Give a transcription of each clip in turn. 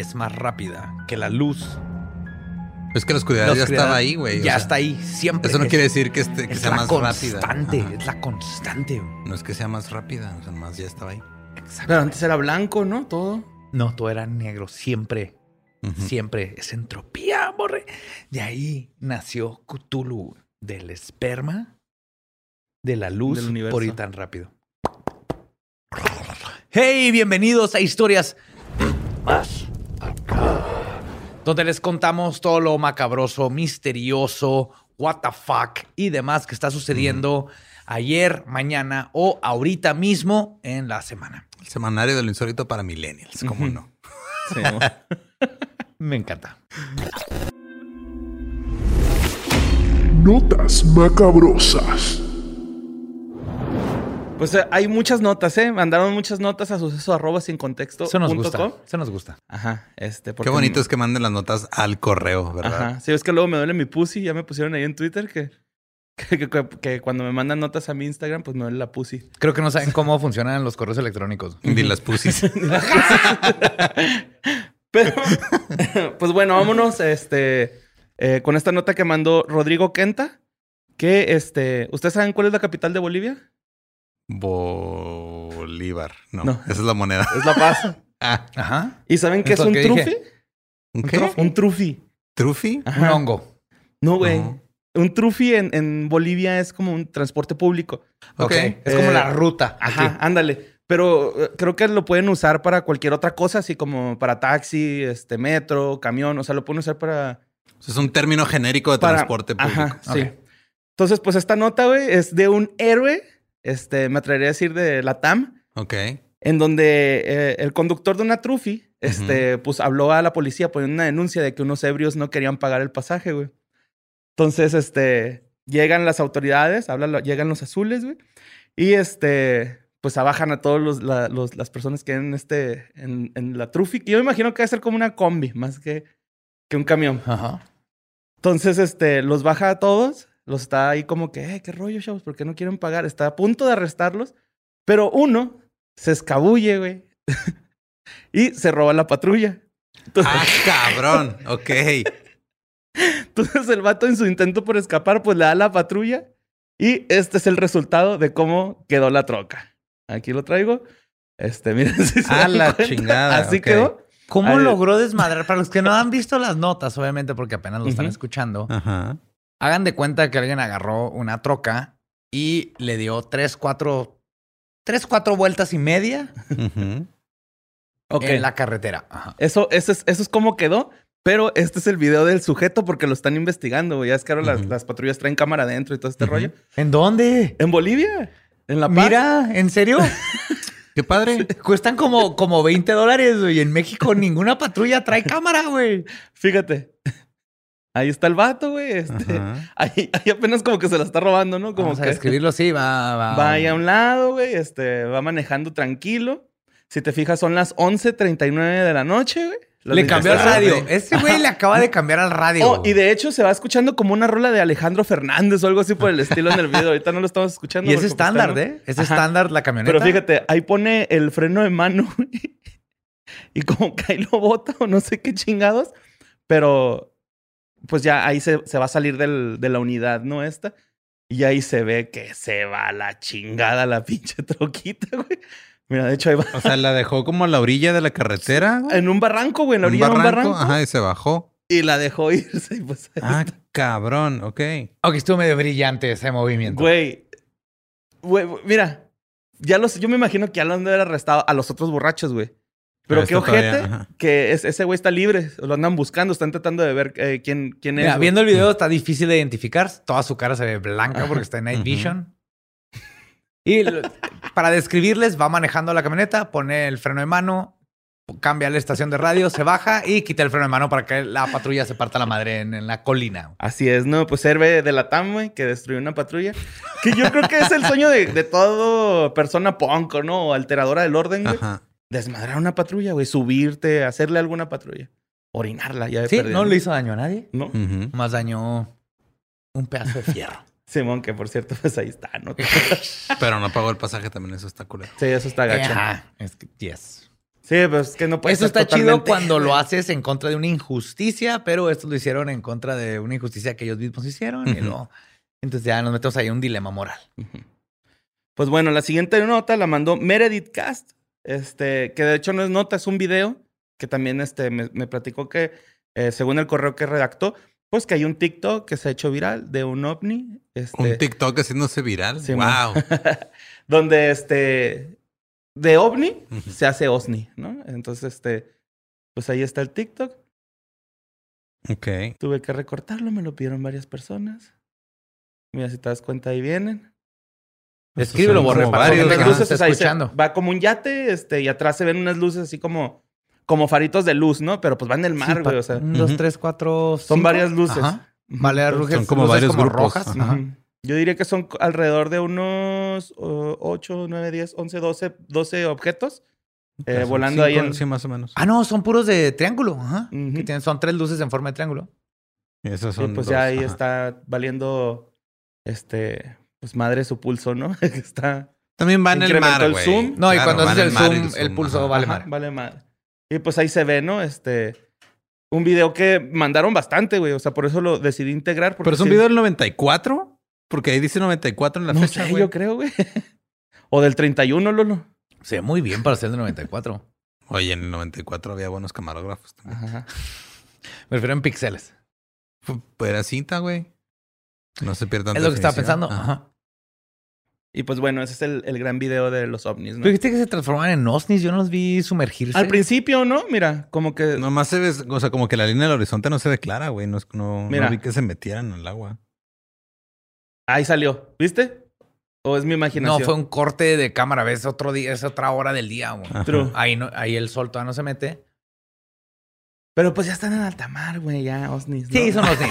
es más rápida que la luz. Es que la oscuridad, La ya estaba ahí, güey. o Ya sea, está ahí, siempre. Eso no Es- quiere decir que, este- que es sea la más rápida. constante, Ajá. es la constante. No es que sea más rápida, o sea, más ya estaba ahí. Pero antes era blanco, ¿no? Todo. No, todo era negro, siempre. Siempre es entropía, borre. De ahí nació Cthulhu, del esperma, de la luz, Del universo. por ir tan rápido. Hey, bienvenidos a Historias Más. Donde les contamos todo lo macabroso, misterioso, what the fuck y demás que está sucediendo ayer, mañana o ahorita mismo en la semana. El semanario de lo insólito para millennials, ¿cómo no? Sí, Me encanta. Notas macabrosas. Pues eh, hay muchas notas, ¿eh? Mandaron muchas notas a suceso arroba sin contexto. Eso nos gusta. com. Eso nos gusta. Ajá, este. Qué bonito es que manden las notas al correo, ¿verdad? Ajá. Sí, es que luego me duele mi pussy. Ya me pusieron ahí en Twitter que, que, que- que- que cuando me mandan notas a mi Instagram, pues me duele la pussy. Creo que no saben cómo funcionan los correos electrónicos. Ni las pusis. Pero, pues bueno, vámonos este, eh, con esta nota que mandó Rodrigo Quenta. Que este, ¿ustedes saben cuál es la capital de Bolivia? Bolívar. No, No. esa es la moneda. Es La Paz. Ah, Ajá. ¿Y saben qué Es un que trufi? ¿un qué? Un trufi. ¿Trufi? Un hongo. No, güey. No. Un trufi en, en Bolivia es como un transporte público. Ok. Es como Eh, la ruta. Ajá, Aquí. ándale. Pero eh, creo que lo pueden usar para cualquier otra cosa, así como para taxi, este metro, camión. O sea, lo pueden usar para. Es un término genérico de para- transporte público. Ajá, sí. Entonces, pues esta nota, güey, es de un héroe, este, me atrevería a decir de la TAM, Ok. en donde eh, el conductor de una trufi, este, pues habló a la policía poniendo una denuncia de que unos ebrios no querían pagar el pasaje, güey. Entonces, este, llegan las autoridades, hablan, llegan los azules, güey, y este, pues abajan a todos los, la- los- las personas que en este, en, en la trufi, que yo me imagino que va a ser como una combi, más que, que un camión. Ajá. Entonces, este, los baja a todos, los está ahí como que, eh, qué rollo, chavos, ¿por qué no quieren pagar? Está a punto de arrestarlos, pero uno se escabulle, güey, y se roba la patrulla. Entonces, Ah, cabrón. Ok. entonces el vato en su intento por escapar, pues le da la patrulla y este es el resultado de cómo quedó la troca. Aquí lo traigo. Este, miren si se A dan la cuenta. chingada, Así quedó. ¿Cómo logró desmadrar? Para los que no han visto las notas, obviamente, porque apenas lo están escuchando, Ajá. Hagan de cuenta que alguien agarró una troca y le dio tres, cuatro, tres, cuatro vueltas y media Ujú. Ok. en la carretera. Ajá. Eso, eso, es, eso es como quedó. Pero este es el video del sujeto porque lo están investigando. Ya es que ahora las, las patrullas traen cámara adentro y todo este rollo. ¿En dónde? En Bolivia, en La Paz. Mira, ¿en serio? Qué padre. Cuestan como, como 20 dólares, güey. En México ninguna patrulla trae cámara, güey. Fíjate. Ahí está el vato, güey. Este, ahí, ahí apenas como que se la está robando, ¿no? Como Vamos a que escribirlo así, va, va. va ahí a un lado, güey. Este, va manejando tranquilo. Si te fijas, son las 11.39 de la noche, güey. Le 20 cambió al estaciones. radio. Ese güey le acaba de cambiar al radio. Oh, y de hecho se va escuchando como una rola de Alejandro Fernández o algo así por el estilo en el video. Ahorita no lo estamos escuchando. Y es pues, estándar, está, ¿no? ¿eh? Es Ajá. estándar la camioneta. Pero fíjate, ahí pone el freno de mano y como que ahí lo bota o no sé qué chingados. Pero pues ya ahí se, se va a salir del- de la unidad, ¿no? Esta. Y ahí se ve que se va a la chingada la pinche troquita, güey. Mira, de hecho ahí va. O sea, la dejó como a la orilla de la carretera. güey. En un barranco, güey, en la Un orilla de un barranco. Ajá, y se bajó. Y la dejó irse. Y pues, Ah, está. cabrón, ok. Ok, estuvo medio brillante ese movimiento. Güey. Güey, güey, mira. Ya los, yo me imagino que ya lo han de haber arrestado a los otros borrachos, güey. Pero qué ojete todavía, que es- ese güey está libre. Lo andan buscando, están tratando de ver eh, quién, quién es. Mira, viendo el video está difícil de identificar. Toda su cara se ve blanca Ajá. porque está en Night. Vision. Y para describirles, va manejando la camioneta, pone el freno de mano, cambia la estación de radio, se baja y quita el freno de mano para que la patrulla se parta la madre en, en la colina. Así es, ¿no? Pues héroe de la TAM, güey, que destruyó una patrulla. Que yo creo que es el sueño de, de todo persona punk, ¿no? O alteradora del orden, güey. Ajá. Desmadrar una patrulla, güey. Subirte, hacerle alguna patrulla. Orinarla, ya Sí, no le hizo daño a nadie. ¿No? Más dañó un pedazo de fierro. Simón, que por cierto, pues ahí está, ¿no? Pero no pagó el pasaje también, eso está culero. Sí, eso está gacho. Ajá, es que, yes. Sí, pues es que no puede Eso ser está chido cuando lo haces en contra de una injusticia, pero estos lo hicieron en contra de una injusticia que ellos mismos hicieron. y luego- entonces ya nos metemos ahí en un dilema moral. Pues bueno, la siguiente nota la mandó Meredith Cast, este, que de hecho no es nota, es un video, que también este, me, me platicó que, eh, según el correo que redactó, pues que hay un TikTok que se ha hecho viral de un ovni. Este, Un TikTok haciéndose viral. Sí, wow. donde este, de ovni se hace OSNI, ¿no? Entonces, este, pues ahí está el TikTok. ok. Tuve que recortarlo, me lo pidieron varias personas. Mira, si te das cuenta, ahí vienen. Escríbelo, son Borre, como para varios, ajá. nos está pues ahí se- escuchando. va como un yate, este, y atrás se ven unas luces así como, como faritos de luz, ¿no? Pero pues va en el mar, Sí, güey. O sea, un, dos, tres, cuatro, son varias luces. Ajá. Vale, luces, Son como luces varios como grupos. rojas. Ajá. Yo diría que son alrededor de unos oh, 8, 9, 10, 11, 12, 12 objetos eh, volando ahí en... Sí, más o menos. Ah, no, son puros de triángulo. Ajá. Que tienen- son tres luces en forma de triángulo. Y esos Sí, son pues dos, ya ahí ajá. está valiendo, este, pues madre su pulso, ¿no? está... También va en el mar, el zoom. No, y cuando haces el zoom, el pulso ajá. vale madre. Vale madre. Y pues ahí se ve, ¿no? Este... Un video que mandaron bastante, güey. O sea, por eso lo decidí integrar. porque Pero es un sí- video del 94, porque ahí dice 94 en la no fecha, sé, güey. yo creo, güey. o del 31, Lolo. Se ve muy bien para ser de 94. Oye, en el 94 había buenos camarógrafos también. Ajá. Me refiero en píxeles. Pues era cinta, güey. No se pierdan Es lo que estaba pensando. Ajá. Y pues bueno, ese es el, el gran video de los ovnis, ¿no? Pero viste que se transformaban en osnis. Yo no los vi sumergirse. Al principio, ¿no? Mira, como que... Nomás se ve, o sea, como que la línea del horizonte no se ve clara, güey. No, es- no, no vi que se metieran al agua. Ahí salió. ¿Viste? ¿O es mi No, imaginación? fue un corte de cámara. Ves otro día, es otra hora del día. güey. True. Ahí, no, ahí el sol todavía no se mete. Pero pues ya están en alta mar, güey, ya, ovnis. ¿no? Sí, son osnis.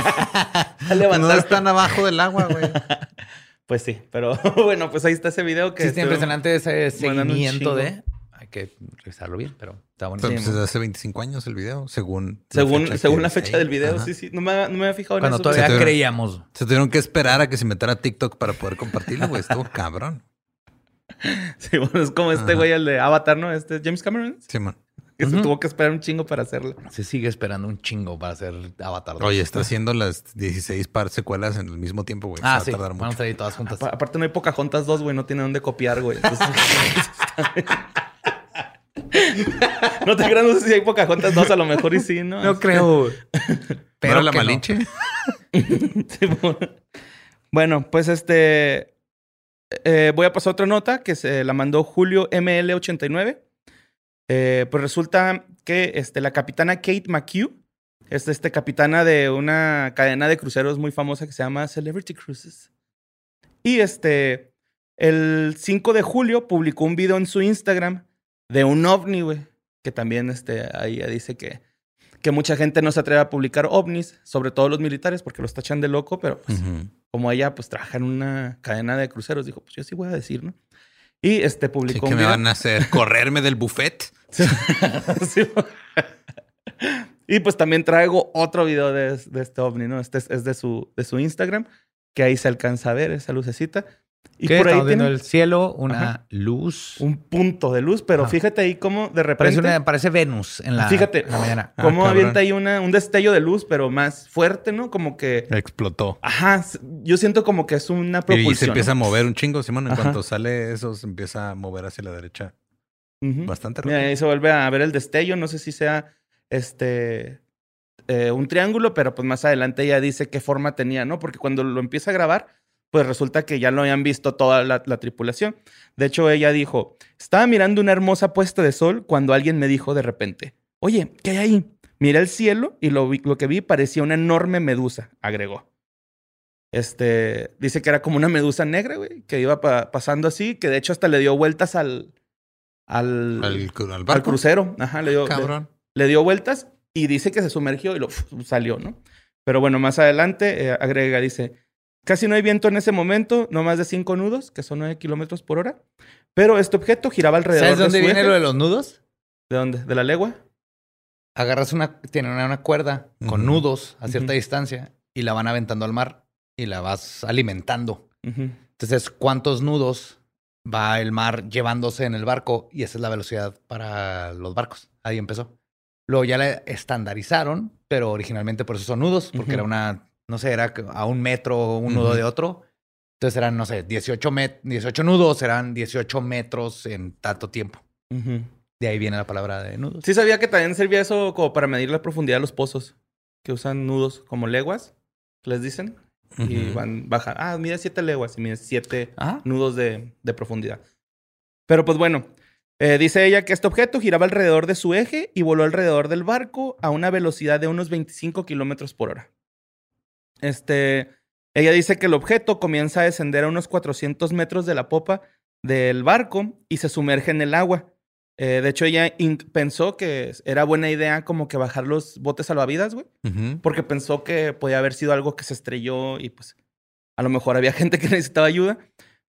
No están abajo del agua, güey. Pues sí, pero bueno, pues ahí está ese video que... Sí, está impresionante ese seguimiento de... Hay que revisarlo bien, pero está bonito. Pero, pues, hace 25 años el video, según Según, fecha según la fecha del video, Ajá. sí, sí. No me, no me había fijado Cuando en eso. todavía Se te- creíamos. Se tuvieron que esperar a que se metiera a TikTok para poder compartirlo, güey. Estuvo cabrón. Sí, bueno, es como este Ajá. güey, el de Avatar, ¿no? Este James Cameron. Sí, man. Que se tuvo que esperar un chingo para hacerlo. Se sigue esperando un chingo para hacer Avatar. dos. Oye, está haciendo las 16 par secuelas en el mismo tiempo, güey. Ah, se sí. va a tardar Van a mucho. salir todas juntas. Pa- aparte no hay Pocahontas 2, güey. No tiene dónde copiar, güey. Entonces- no te creas, no sé si hay Pocahontas 2. A lo mejor y sí, ¿no? No creo. ¿No era la no. Malinche? Sí, bueno. Bueno, pues este. eh, voy a pasar otra nota que se la mandó Julio ML89. Eh, pues resulta que este, la capitana Kate McHugh es este, capitana de una cadena de cruceros muy famosa que se llama Celebrity Cruises. Y este. El 5 de julio publicó un video en su Instagram de un ovni, güey. Que también este, ahí dice que, que mucha gente no se atreve a publicar ovnis, sobre todo los militares, porque los tachan de loco, pero pues como ella pues trabaja en una cadena de cruceros, dijo, pues yo sí voy a decir, ¿no? Y este Sí, publicó que un me van a hacer correrme del buffet. Sí. Y pues también traigo otro video de, de este ovni, ¿no? Este es, es de, su, de su Instagram, que ahí se alcanza a ver esa lucecita. Y por ahí viendo el cielo, una Ajá. luz. un punto de luz, pero Ajá. fíjate ahí cómo de repente... Parece, una- parece Venus en la, Fíjate. en la mañana. Ah, cómo avienta ahí una, un destello de luz, pero más fuerte, ¿no? Como que... Explotó. Ajá, yo siento como que es una Y propulsión. se empieza a mover un chingo, Simón. En Ajá. cuanto sale eso, se empieza a mover hacia la derecha. Bastante Mira, rápido. ahí se vuelve a ver el destello. No sé si sea este eh, un triángulo, pero pues más adelante ella dice qué forma tenía, ¿no? Porque cuando lo empieza a grabar, pues resulta que ya lo habían visto toda la, la tripulación. De hecho, ella dijo: Estaba mirando una hermosa puesta de sol cuando alguien me dijo de repente: Oye, ¿qué hay ahí? Miré el cielo y lo, vi- lo que vi parecía una enorme medusa, agregó. Este, dice que era como una medusa negra, güey, que iba pa- pasando así, que de hecho hasta le dio vueltas al, al, Al, al crucero. Ajá, le dio, le, Cabrón. le dio vueltas y dice que se sumergió y lo salió, ¿no? Pero bueno, más adelante eh, agrega, dice, casi no hay viento en ese momento, no más de 5 nudos, que son 9 kilómetros por hora, pero este objeto giraba alrededor ¿Sabes de dónde su viene eje. lo de los nudos? ¿De dónde? ¿De la legua? Agarras una, tiene una, una cuerda con nudos a cierta distancia y la van aventando al mar y la vas alimentando. Entonces, ¿cuántos nudos va el mar llevándose en el barco? Y esa es la velocidad para los barcos. Ahí empezó. Luego ya la estandarizaron, pero originalmente por eso son nudos, porque Ujú. era una, no sé, era a un metro un nudo Ujú. de otro. Entonces eran, no sé, 18, met 18 nudos, eran 18 metros en tanto tiempo. De ahí viene la palabra de nudos. Sí sabía que también servía eso como para medir la profundidad de los pozos, que usan nudos como leguas, les dicen, y van, bajan, ah, mide 7 leguas y mide 7 Ajá. nudos de, de profundidad. Pero pues bueno, eh, dice ella que este objeto giraba alrededor de su eje y voló alrededor del barco a una velocidad de unos 25 kilómetros por hora. Este, ella dice que el objeto comienza a descender a unos 400 metros de la popa del barco y se sumerge en el agua. Eh, de hecho, ella pensó que era buena idea como que bajar los botes salvavidas, güey, porque pensó que podía haber sido algo que se estrelló y pues a lo mejor había gente que necesitaba ayuda.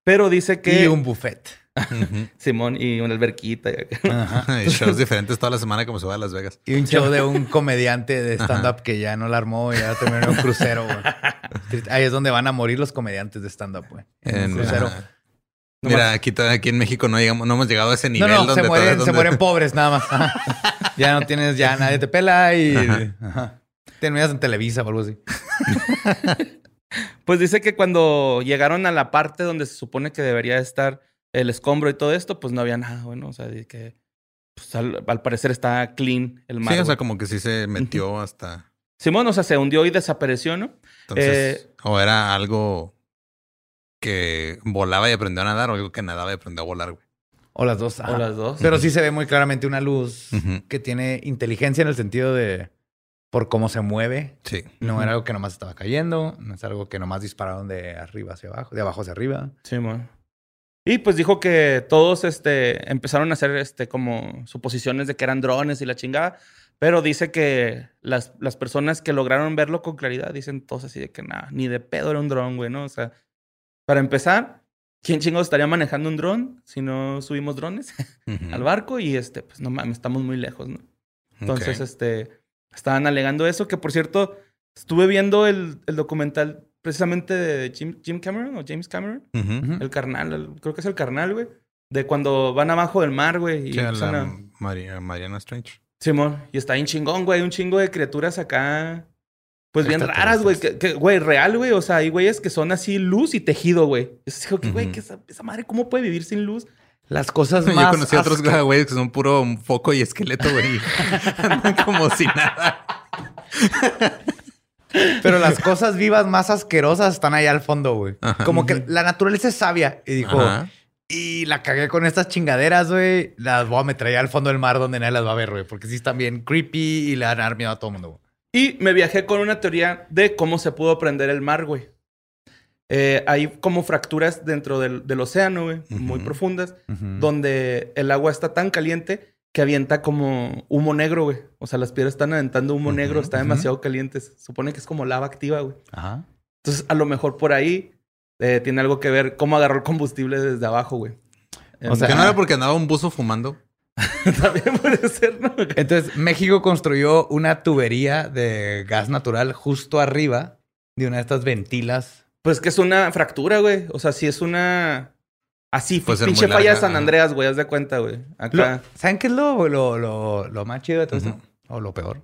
Pero dice que Y un buffet. Simón y una alberquita. Ajá. Y shows diferentes toda la semana como se va a Las Vegas. Y un show de un comediante de stand-up que ya no la armó y ya terminó en un crucero, güey. Ahí es donde van a morir los comediantes de stand-up, güey. En, un crucero. ajá. Mira, aquí, aquí en México no, llegamos, no hemos llegado a ese No, nivel. no, donde se todo- mueren, se mueren pobres nada más. Ya no tienes, ya nadie te pela y Ajá. ajá. terminas en Televisa o algo así. Pues dice que cuando llegaron a la parte donde se supone que debería estar el escombro y todo esto, pues no había nada, bueno, o sea, que pues, al, al parecer está clean el mar. Sí, o sea, como que sí se metió hasta. Simón, o sea, se hundió y desapareció, ¿no? Entonces, Eh, o era algo que volaba y aprendió a nadar, o algo que nadaba y aprendió a volar, güey. O las dos. ajá. O las dos. Pero sí se ve muy claramente una luz que tiene inteligencia en el sentido de por cómo se mueve. Sí. No era algo que nomás estaba cayendo, no es algo que nomás dispararon de arriba hacia abajo, de abajo hacia arriba. Simón. Y pues dijo que todos este, empezaron a hacer este, como suposiciones de que eran drones y la chingada. Pero dice que las, las personas que lograron verlo con claridad dicen todos así de que nada, ni de pedo era un dron, güey, ¿no? O sea, para empezar, ¿quién chingados estaría manejando un dron si no subimos drones al barco? Y este, pues no mames, estamos muy lejos, ¿no? Entonces, este, estaban alegando eso, que por cierto, estuve viendo el, el documental precisamente de Jim, Jim Cameron o James Cameron. El carnal, el- creo que es el carnal, güey. De cuando van abajo del mar, güey. Y empiezan la a- Mariana Strange. Simón, y está bien chingón, güey. Un chingo de criaturas acá. Pues bien raras, güey. Güey, real, güey. O sea, hay güeyes que son así luz y tejido, güey. Yo digo que, güey, que esa, esa madre, ¿cómo puede vivir sin luz? Las cosas Yo más conocí a otros güeyes que son puro foco y esqueleto, güey. Andan como si nada. Pero las cosas vivas más asquerosas están ahí al fondo, güey. Como que la naturaleza es sabia. Y dijo, Ajá. y la cagué con estas chingaderas, güey. Las voy a meter allá al fondo del mar donde nadie las va a ver, güey. Porque sí están bien creepy y le van a dar miedo a todo el mundo, güey. Y me viajé con una teoría de cómo se pudo prender el mar, güey. Eh, hay como fracturas dentro del, del océano, güey, muy profundas, donde el agua está tan caliente que avienta como humo negro, güey. O sea, las piedras están aventando humo negro, está demasiado caliente. Se Supone que es como lava activa, güey. Ajá. Entonces, a lo mejor por ahí eh, tiene algo que ver cómo agarró el combustible desde abajo, güey. O sea, que no era porque andaba un buzo fumando. También puede ser, ¿no? Entonces, México construyó una tubería de gas natural justo arriba de una de estas ventilas. Pues que es una fractura, güey. O sea, si es una. Así, Puede ser pinche falla de San. Andreas, güey, haz de cuenta, güey. Lo- Acá. ¿Saben qué es lo, lo, lo, lo más chido de todo esto? Ujú. O lo peor.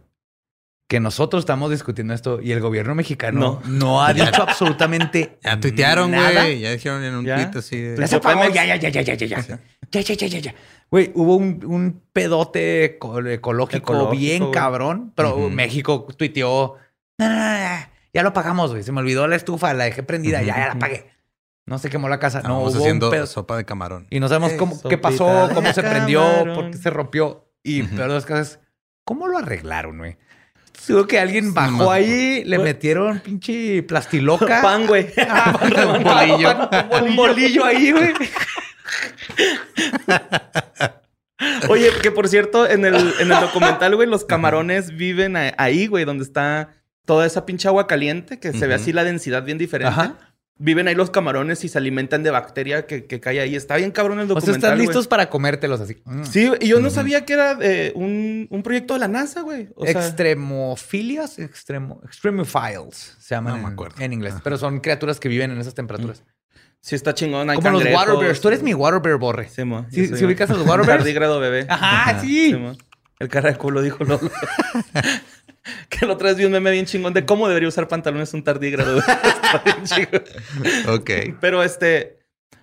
Que nosotros estamos discutiendo esto y el gobierno mexicano No. no, ha dicho absolutamente Ya tuitearon, nada. güey. Ya dijeron en un ¿Ya? tweet así de... Pues Ya se apagó, Pemex. ya, ya, ya, ya, ya, ya, ya. Ya, ya, ya, ya, ya. Güey, hubo un, un pedote eco- ecológico, Ecológico, bien cabrón, pero. México tuiteó, ya lo pagamos, güey. Se me olvidó la estufa, la dejé prendida, ya, ya la apagué. No se quemó la casa. No, hubo un haciendo pedo. sopa de camarón. Y no sabemos cómo, qué pasó, cómo se prendió, por qué se rompió. Y Ujú. peor de las cosas, ¿cómo lo arreglaron, güey? Seguro que alguien bajó ahí, le Güey. metieron pinche plastiloca. Pan, güey. un bolillo. Un bolillo ahí, güey. Oye, que por cierto, en el, en el documental, güey, los camarones viven ahí, güey, donde está toda esa pinche agua caliente, que se ve así la densidad bien diferente. Ajá. Viven ahí los camarones y se alimentan de bacteria que, que cae ahí. Está bien cabrón el O sea, documental. están listos para comértelos así. Sí, y yo no sabía que era eh, un, un proyecto de la NASA, güey. O sea, Extremofilias, extremo, extremophiles se llaman No me en- acuerdo. en, inglés. Ajá. Pero son criaturas que viven en esas temperaturas. Sí está chingón. Hay Como los cangrejos. water bears. Tú eres mi water bear, borre. Sí, mo, Sí, yo soy ¿sí un- ubicas a los water un bears? Tardígrado bebé. Ajá, sí. Sí, mo. El cara de culo dijo Lolo. que la otra vez vi un meme bien chingón de cómo debería usar pantalones un tardígrado. Está bien chingón. Ok. Pero este,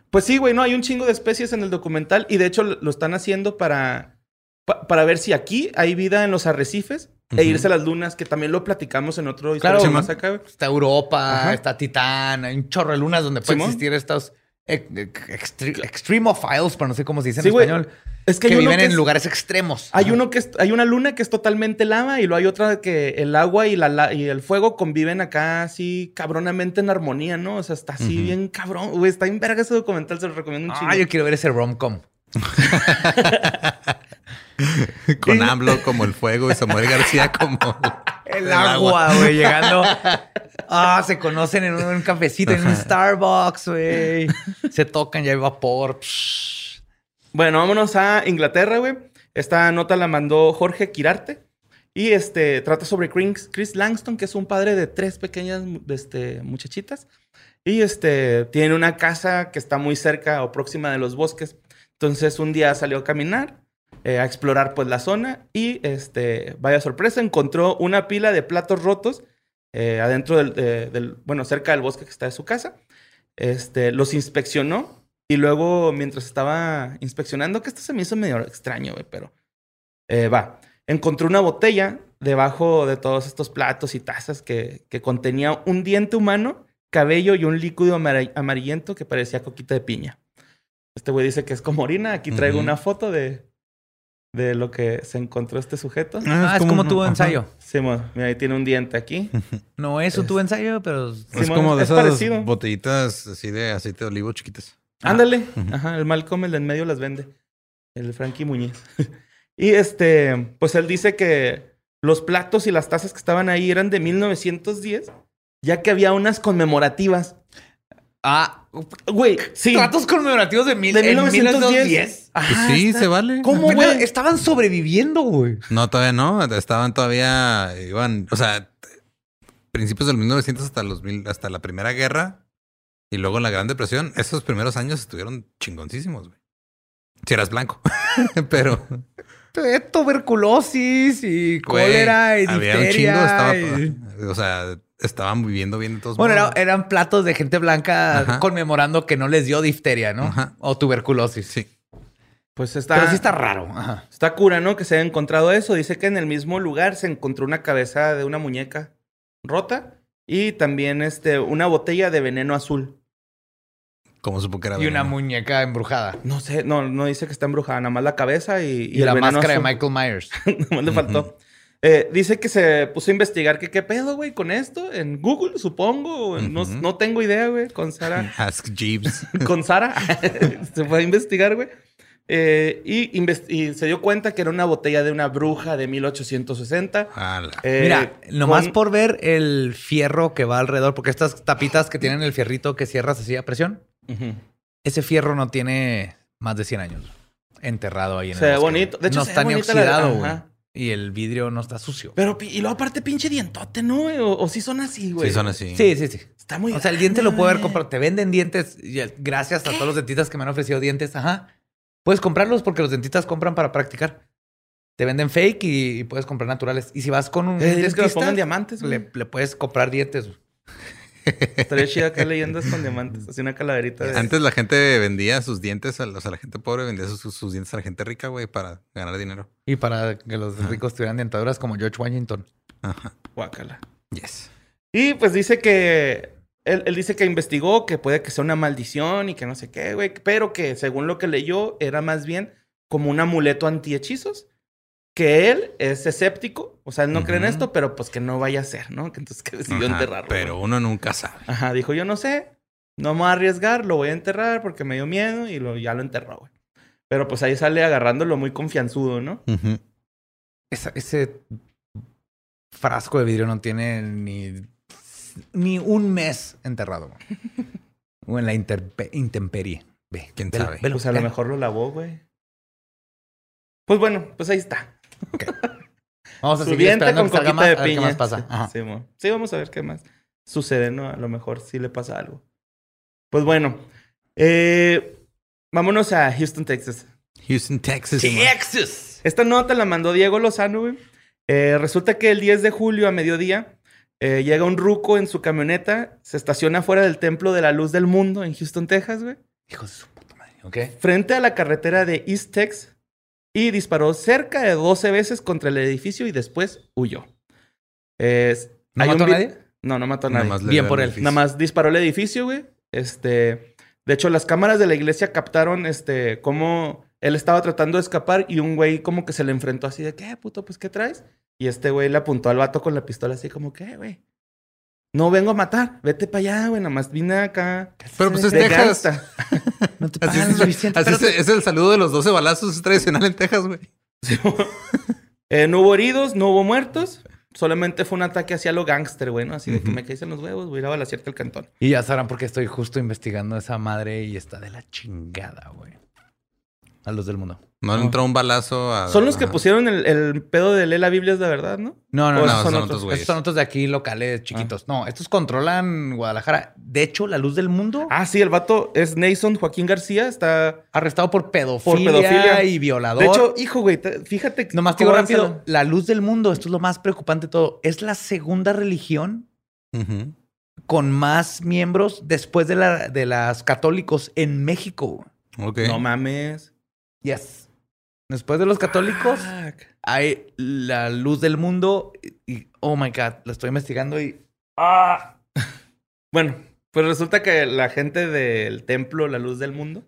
pues sí, güey, no, hay un chingo de especies en el documental y de hecho lo lo están haciendo para, pa- para ver si aquí hay vida en los arrecifes e irse a las lunas, que también lo platicamos en otro Claro, historia más acá. Está Europa, Ajá. está Titán, hay un chorro de lunas donde pueden existir estos ex- extre- extremophiles, pero no sé cómo se dice en Sí, español, Es que, viven que en es- lugares extremos. Hay uno que es- hay una luna que es totalmente lava y luego hay otra que el agua y, la, la- y el fuego conviven acá así cabronamente en armonía, ¿no? O sea, está así bien cabrón. Güey, está en verga ese documental, se lo recomiendo un chingo. Ah, yo quiero ver ese rom-com. Con AMLO como el fuego y Samuel García como El agua, güey, llegando. Ah, se conocen en un cafecito, en un Starbucks, güey. Se tocan, ya hay vapor. Psh. Bueno, vámonos a Inglaterra, güey. Esta nota la mandó Jorge Quirarte. Y este trata sobre Chris, Chris Langston, que es un padre de tres pequeñas este, muchachitas. Y este tiene una casa que está muy cerca o próxima de los bosques. Entonces un día salió a caminar, eh, a explorar pues la zona. Y este, vaya sorpresa, encontró una pila de platos rotos eh, adentro del, eh, del- bueno, cerca del bosque que está de su casa. Este, los inspeccionó y luego, mientras estaba inspeccionando, que esto se me hizo medio extraño, güey, pero eh, va. Encontró una botella debajo de todos estos platos y tazas que, que contenía un diente humano, cabello y un líquido amar- amarillento que parecía coquita de piña. Este güey dice que es como orina. Aquí traigo una foto de, de lo que se encontró este sujeto. Ah, es como tu ensayo. Simón, mira, ahí tiene un diente aquí. No es un tu ensayo, pero... Es como de es esas parecido. botellitas así de aceite de olivo chiquitas. Ah. Ándale. Ujú. Ajá, el Malcolm, el de en medio las vende. El Frankie Muñiz. y este, pues él dice que los platos y las tazas que estaban ahí eran de 1910, ya que había unas conmemorativas. Ah, Güey, sí. tratos conmemorativos de, mil, De en 1910. 1910. Pues sí, está- se vale. ¿Cómo, güey? Estaban sobreviviendo, güey. No, todavía no. Estaban todavía, iban, o sea, principios del 1900 hasta los mil, hasta la Primera Guerra y luego la Gran Depresión. Esos primeros años estuvieron chingoncísimos, güey. Si eras blanco, pero Tuberculosis y güey, cólera y había un chingo. difteria. Estaba, y- o sea, estaban viviendo bien de todos Bueno, era- eran platos de gente blanca Ajá. conmemorando que no les dio difteria, ¿no? Ajá. O tuberculosis. Sí. Pues está, Pero sí está raro. Ajá. está cura, ¿no? Que se haya encontrado eso. Dice que en el mismo lugar se encontró una cabeza de una muñeca rota y también este, una botella de veneno azul. Como supo que era Y una muñeca embrujada. No sé, no, no dice que está embrujada, nada más la cabeza y, Y, el la veneno máscara azul. de Michael Myers. Nomás le faltó. Eh, dice que se puso a investigar que qué pedo, güey, con esto. En Google, supongo. no, no tengo idea, güey. Con Sara. Ask Jeeves. con Sara. se fue a investigar, güey. Eh, y, se dio cuenta que era una botella de una bruja de 1860. Ala. Eh, Mira, nomás con- por ver el fierro que va alrededor, porque estas tapitas que tienen el fierrito que cierras así a presión, ese fierro no tiene más de 100 años. enterrado ahí en Se el ve bosque, bonito. De hecho, no se está ve ni oxidado, güey. Y el vidrio no está sucio. Pero, y luego aparte pinche dientote, ¿no? O, o sí son así, güey. Sí, son así. Sí, sí, sí. Está muy O sea, el diente lo puede haber comprado. Te venden dientes. y el- gracias a todos los dentistas que me han ofrecido dientes. Ajá. Puedes comprarlos porque los dentistas compran para practicar. Te venden fake y, y puedes comprar naturales. Y si vas con un Eh, diles que los pongan diamantes, le puedes comprar dientes. Estaría chido acá leyendas con diamantes. Así una calaverita de... Antes la gente vendía sus dientes, a, o sea, la gente pobre vendía sus, sus dientes a la gente rica, güey, para ganar dinero. Y para que los ricos tuvieran dentaduras como George Washington. Ajá. Guácala. Yes. Y pues dice que... Él, él dice que investigó que puede que sea una maldición y que no sé qué, güey. Pero que según lo que leyó era más bien como un amuleto antihechizos. Que él es escéptico. O sea, él no cree en esto, pero pues que no vaya a ser, ¿no? Que entonces que decidió Ajá, enterrarlo. Pero uno nunca sabe. Ajá, dijo, yo no sé. No me voy a arriesgar, lo voy a enterrar porque me dio miedo y lo, ya lo enterró, güey. Pero pues ahí sale agarrándolo muy confianzudo, ¿no? Esa- ese frasco de vidrio no tiene ni, ni un mes enterrado. güey. o en la intemperie. Ve, ¿Quién sabe? Pues a lo mejor lo lavó, güey. Pues bueno, pues ahí está. Vamos a seguir esperando con que salga más, de a ver piña. qué más pasa. Ajá. Sí, vamos a ver qué más sucede, ¿no? A lo mejor sí le pasa algo. Pues bueno, eh, vámonos a Houston, Texas. Houston, Texas. Texas. Esta nota la mandó Diego Lozano, güey. Eh, resulta que el 10 de julio a mediodía eh, llega un ruco en su camioneta, se estaciona fuera del Templo de la Luz del Mundo en Houston, Texas, güey. Hijo de su puta madre. ¿Ok? frente a la carretera de East Tex y disparó cerca de 12 veces contra el edificio y después huyó. Es- ¿No hay mató un a nadie? No, no mató a Nada nadie. Bien por el él. Nada más disparó el edificio, güey. Este, de hecho, las cámaras de la iglesia captaron este cómo él estaba tratando de escapar y un güey como que se le enfrentó así de, ¿qué, puto? Pues, ¿qué traes? Y este güey le apuntó al vato con la pistola así como, ¿qué, güey? No vengo a matar, vete para allá, güey, nada más vine acá. Pero pues es Texas. No te Así, pagan es, suficiente. así es, espérate. es el saludo de los 12 balazos es tradicional en Texas, güey. Eh, no hubo heridos, no hubo muertos. Solamente fue un ataque hacia lo gángster, güey, ¿no? Así de que me caísen los huevos, voy a ir a balasearte el cantón. Y ya sabrán por qué estoy justo investigando esa madre y está de la chingada, güey. A los del mundo. No le entró un balazo a. Son los que ajá. pusieron el, el pedo de leer la Biblia es de verdad, ¿no? No, no, no. esos son son otros otros. güeyes. Estos son otros de aquí locales chiquitos. No, estos controlan Guadalajara. De hecho, la luz del mundo Ah, sí, el vato es Nason Joaquín García, está... arrestado por pedofilia, Por pedofilia. y violador. De hecho, hijo, güey, te- fíjate que... nomás te digo rápido, la luz del mundo, esto es lo más preocupante de todo, es la segunda religión con más miembros después de, la, de las católicos en México. Ok. la- No mames. Yes. Después de los católicos, hay la luz del mundo y, oh my god, lo estoy investigando y ah, Bueno, pues resulta que la gente del templo La Luz del Mundo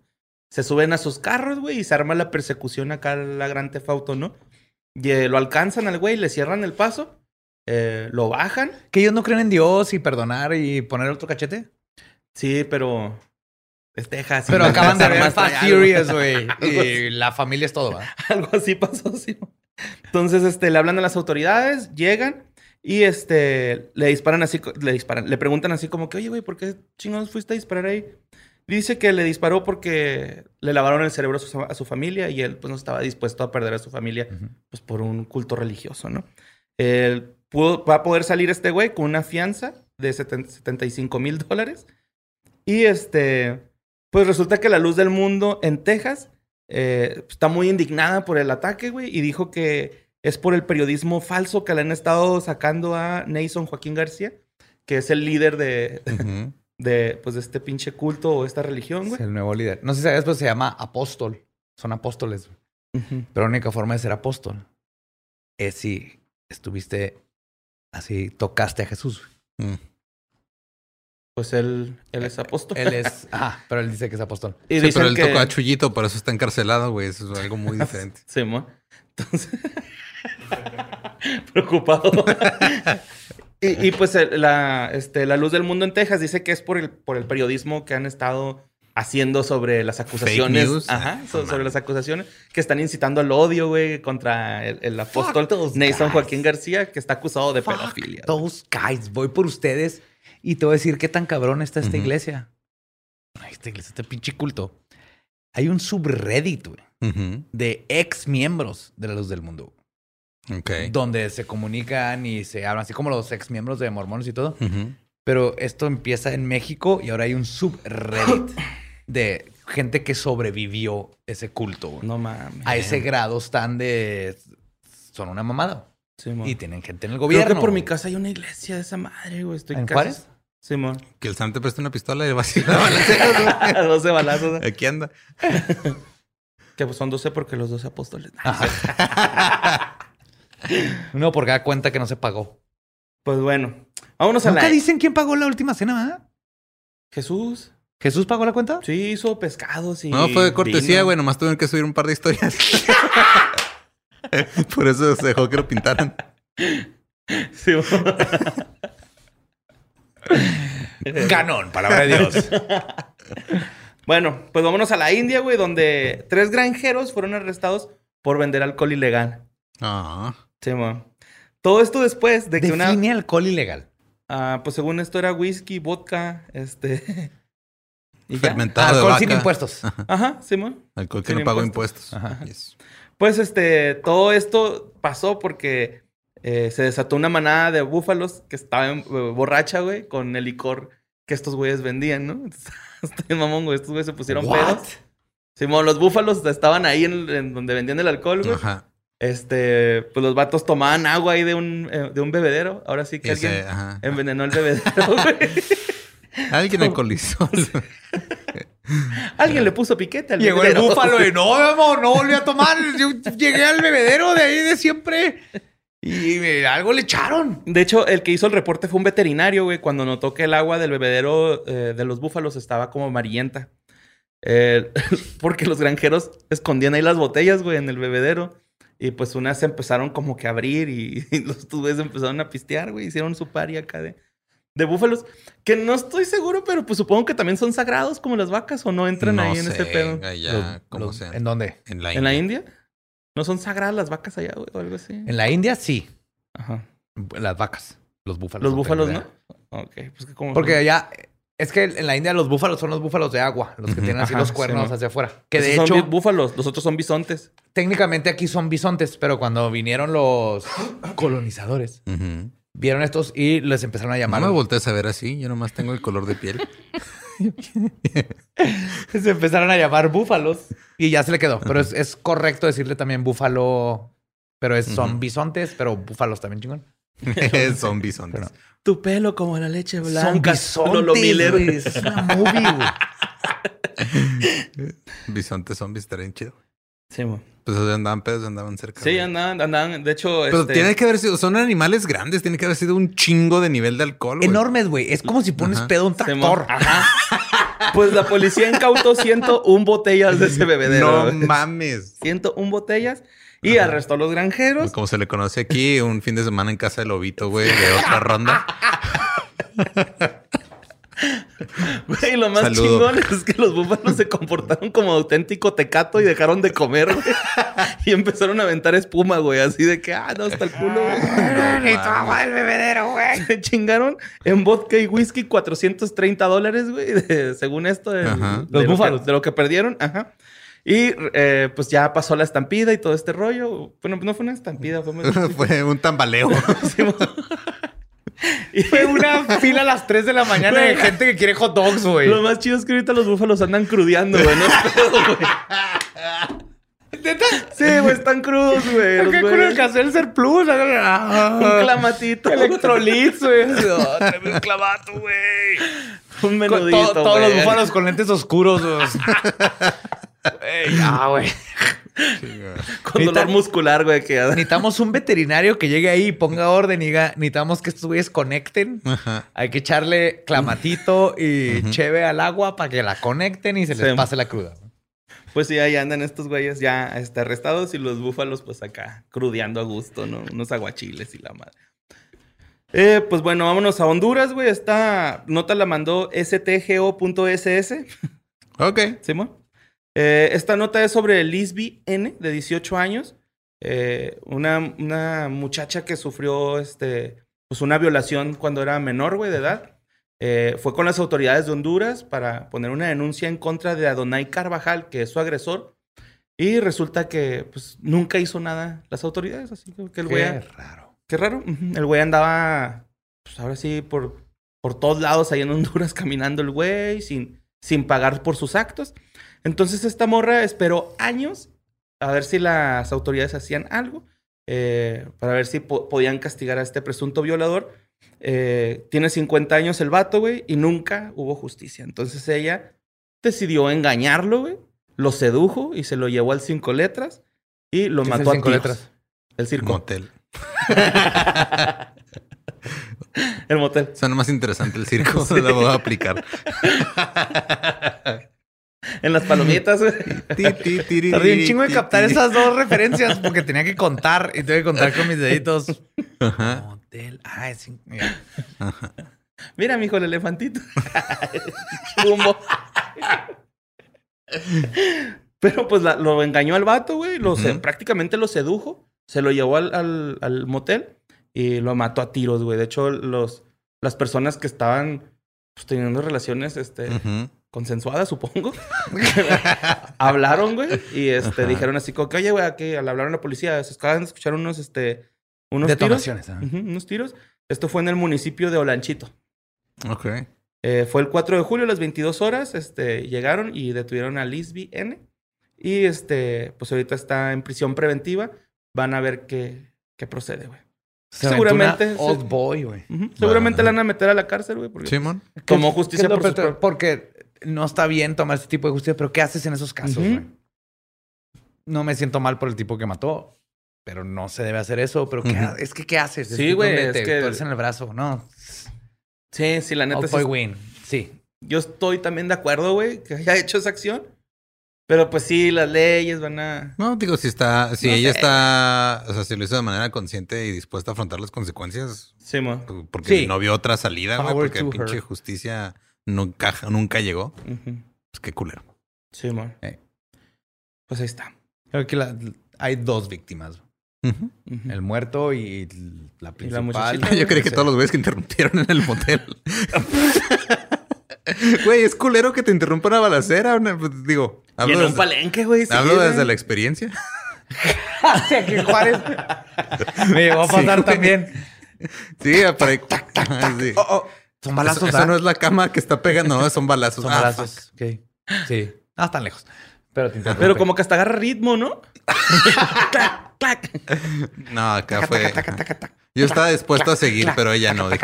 se suben a sus carros, güey, y se arma la persecución acá a la gran tefauto, ¿no? Y eh, lo alcanzan al güey, le cierran el paso, eh, lo bajan. que ellos no creen en Dios y perdonar y poner otro cachete. Sí, pero es Texas. Pero acaban de ver Fast. Furious, güey. Y la familia es todo, ¿va? Algo así pasó, sí. Entonces, este, le hablan a las autoridades, llegan y este, le disparan así, le disparan, le preguntan así como que, oye, güey, ¿por qué chingados fuiste a disparar ahí? Dice que le disparó porque le lavaron el cerebro a su, a su familia y él pues no estaba dispuesto a perder a su familia pues por un culto religioso, ¿no? Él pudo- va a poder salir este güey con una fianza de 70 75 mil dólares y este, pues resulta que la luz del mundo en Texas eh, está muy indignada por el ataque, güey, y dijo que es por el periodismo falso que le han estado sacando a Nason Joaquín García, que es el líder de, de, pues, de este pinche culto o esta religión, Es güey. el nuevo líder. No sé si sabes, pero se llama apóstol. Son apóstoles. güey. Ujú. Pero la única forma de ser apóstol es si estuviste así, tocaste a Jesús. Mm. Pues él, él es apóstol. Él es, ah, pero él dice que es apóstol. y Sí, pero él que... tocó a Chuyito, por eso está encarcelado, güey. Eso es algo muy diferente. Sí, mo. Entonces... Preocupado. y, y, pues la, este, la luz del mundo en Texas dice que es por el, por el periodismo que han estado haciendo sobre las acusaciones. news. Ajá, Ah, so- sobre las acusaciones que están incitando al odio, güey, contra el, el apóstol Nathan guys. Joaquín García, que está acusado de Fuck pedofilia. Those guys, voy por ustedes y te voy a decir qué tan cabrón está esta iglesia. Esta iglesia, este pinche culto. hay un subreddit, güey, de ex miembros de la luz del mundo. Ok. Donde se comunican y se hablan, así como los ex miembros de mormones y todo. Pero esto empieza en México y ahora hay un subreddit de gente que sobrevivió ese culto. No mames. A ese grado están de... Son una mamada. Simón. Y tienen gente en el Creo gobierno. que por mi casa hay una iglesia de esa madre, güey. Estoy ¿En Juárez? Simón. Que el santo te preste una pistola y vas a ir a balacear, 12 balazos. ¿no? Aquí anda. Que pues son 12 porque los 12 apóstoles. No, porque da cuenta que no se pagó. Pues bueno. Vámonos a Nunca la... dicen quién pagó la última cena, ¿verdad? Jesús. ¿Jesús pagó la cuenta? Sí, hizo pescados y... No, fue de cortesía, vino. güey. Nomás tuvieron que subir un par de historias. Por eso se dejó que lo pintaran. Simón. Ganón, palabra de Dios. Bueno, pues vámonos a la India, güey, donde tres granjeros fueron arrestados por vender alcohol ilegal. Ah. Simón. Todo esto después de que una... Define alcohol ilegal. Ah, pues según esto era whisky, vodka, este... y ya. Fermentado de alcohol vaca. sin impuestos. Ajá, Simón. Alcohol que Sin no pagó impuestos. impuestos. Ajá. Yes. Pues este, todo esto pasó porque eh, se desató una manada de búfalos que estaba en- eh, borracha, güey, con el licor que estos güeyes vendían, ¿no? Bien mamón, güey. Estos güeyes se pusieron What? pedos. Simón, los búfalos estaban ahí en, en donde vendían el alcohol, güey. Ajá. Este, pues los vatos tomaban agua ahí de un, eh, de un bebedero. Ahora sí que Ese, alguien ajá. envenenó el bebedero, güey. Alguien alcoholizó. alguien le puso piquete al Llegó el bebedero. búfalo y no, no volví a tomar. Yo llegué al bebedero de ahí de siempre. Y eh, algo le echaron. De hecho, el que hizo el reporte fue un veterinario, güey, cuando notó que el agua del bebedero eh, de los búfalos estaba como amarillenta. Eh, porque los granjeros escondían ahí las botellas, güey, en el bebedero. Y pues unas se empezaron como que a abrir y, y los tubes empezaron a pistear, güey. Hicieron su party acá de, de búfalos. Que no estoy seguro, pero pues supongo que también son sagrados como las vacas o no entran No ahí en sé, ese pedo. Allá, Los- los-. ¿En dónde? En la ¿En la India? ¿No son sagradas las vacas allá, güey, o algo así? En la India sí. Ajá. Las vacas. Los búfalos. Los no búfalos, ¿no? Ok, pues que como... Porque allá... Es que en la India los búfalos son los búfalos de agua. Los que tienen así Ajá, los sí, cuernos ¿no? hacia afuera. Que de hecho... son búfalos, los otros son bisontes. técnicamente aquí son bisontes, pero cuando vinieron los colonizadores, vieron estos y les empezaron a No llamar. me voltees a ver así. Yo nomás tengo el color de piel. se empezaron a llamar búfalos y ya se le quedó. Pero es, es correcto decirle también búfalo, pero es, son bisontes, pero búfalos también chingón. Son bisontes. Pero- Tu pelo como la leche Son blanca. bisontes, Lolo Miller. Es una movie, güey. Bisontes zombies estaría bien chido. Sí, mo. Pues andaban pedos, andaban cerca. Sí, güey. andaban, andaban. De hecho, Pero este, tiene que haber sido, son animales grandes, tiene que haber sido un chingo de nivel de alcohol. güey. Enormes, güey. Es como si pones Ajá. pedo a un tractor. Ajá. Pues la policía incautó 101 botellas de ese bebedero. No güey. mames. 101 botellas y arrestó a los granjeros. Como se le conoce aquí, un fin de semana en casa del lobito, güey, de otra ronda. Güey, lo más Saludo. chingón es que los búfalos se comportaron como auténtico tecato y dejaron de comer, güey. Y empezaron a aventar espuma, güey. Así de que, ah, no, hasta el culo, güey. Agua del bebedero, güey. Se chingaron en vodka y whisky 430 dólares, güey, de- según esto. Ajá. de Los lo búfalos. que- de lo que perdieron, ajá. Y eh, pues ya pasó la estampida y todo este rollo. Bueno, no fue una estampida, fue... Fue un tambaleo. Fue una fila a las 3 de la mañana de gente que quiere hot dogs, güey. Lo más chido es que ahorita los búfalos andan crudeando, güey. No es pedo, güey. ¿Neta? Sí, güey, están crudos, güey. ¿Qué con el Cancel Ser Plus? Un clamatito. Electrolits, güey. Tráeme un clamato, güey. Un menudito, to- todos los búfalos con lentes oscuros, güey. Güey, ya, güey. Con dolor muscular, güey. Que... Necesitamos un veterinario que llegue ahí y ponga orden y diga, necesitamos que estos güeyes conecten. Ajá. Hay que echarle clamatito y cheve al agua para que la conecten y se les Sí. pase la cruda. Pues sí, ahí andan estos güeyes ya este, arrestados y los búfalos, pues acá, crudeando a gusto, ¿no? Unos aguachiles y la madre. Eh, pues bueno, vámonos a Honduras, güey. Esta nota la mandó stgo.ss. Ok. Simón. Eh, esta nota es sobre Lisby N, de 18 años. Eh, una, una muchacha que sufrió este, pues una violación cuando era menor, güey, de edad. Eh, fue con las autoridades de Honduras para poner una denuncia en contra de Adonai Carvajal, que es su agresor. Y resulta que pues, nunca hizo nada las autoridades. Así que el güey... Qué raro. Qué raro. El güey andaba, pues ahora sí, por, por todos lados ahí en Honduras caminando el güey, sin, sin pagar por sus actos. Entonces esta morra esperó años a ver si las autoridades hacían algo, eh, para ver si po- podían castigar a este presunto violador. Eh, tiene 50 años el vato, güey, y nunca hubo justicia. Entonces ella decidió engañarlo, güey, lo sedujo y se lo llevó al cinco letras y lo ¿Qué es el mató a cinco letras? El circo. Motel. El motel. Suena más interesante el circo. Se lo voy a aplicar. En las palomitas, güey. Tardé un chingo de captar esas dos referencias porque tenía que contar y tengo que contar con mis deditos. Ajá. Motel. Ah, es cin- mira. Mira, mijo, el elefantito. Pumbo. Pero pues la- lo engañó al vato, güey. Lo se- prácticamente lo sedujo. Se lo llevó al, al- al motel y lo mató a tiros, güey. De hecho, los, las personas que estaban pues, teniendo relaciones este, Ujú. Consensuadas, supongo, hablaron, güey. Y este, Ajá. dijeron así como que, oye, güey, aquí le hablaron a la policía. Se acaban de escuchar unos, este, unos tiros. Detonaciones. ajá. Ujú, unos tiros. Esto fue en el municipio de Olanchito. Ok. Eh, fue el 4 de julio a las 22 horas. Este, llegaron y detuvieron a Lisby N. Y este, pues ahorita está en prisión preventiva. Van a ver qué, qué procede, güey. Se Seguramente Old boy, güey. Seguramente Bueno. la van a meter a la cárcel, güey. Simón. tomó ¿Qué- justicia por sus Porque no está bien tomar este tipo de justicia, pero ¿qué haces en esos casos, güey? No me siento mal por el tipo que mató, pero no se debe hacer eso. Pero ¿qué es que ¿qué haces? Sí, güey, es te que- tuercen el brazo, no. Sí, sí, la neta. Old sí win. Sí. Yo estoy también de acuerdo, güey, que haya hecho esa acción. Pero pues sí, las leyes van a... No, digo, si está, si No ella sé. está, o sea, si lo hizo de manera consciente y dispuesta a afrontar las consecuencias, Sí, mo. porque Sí. no vio otra salida, güey, porque pinche her. justicia nunca, nunca llegó. Ujú. Pues qué culero. Sí, mo. Eh. Pues ahí está. Creo que la- hay dos víctimas. El muerto y la principal. Yo creí que todos los güeyes que interrumpieron en el motel. Güey, es culero que te interrumpa una balacera. una- pues, digo, hablo, en un desde, palenque, güey. sí, hablo desde la experiencia. O sea, que Juárez me llegó a pasar también. Sí, para sí. Oh, oh. Son balazos. Eso, eso no es la cama que está pegando, no, son balazos. son ah, balazos. Okay. Sí. No, están lejos. Pero, Pero como que hasta agarra ritmo, ¿no? clac, clac. No, acá fue. Yo estaba dispuesto a seguir, pero ella no.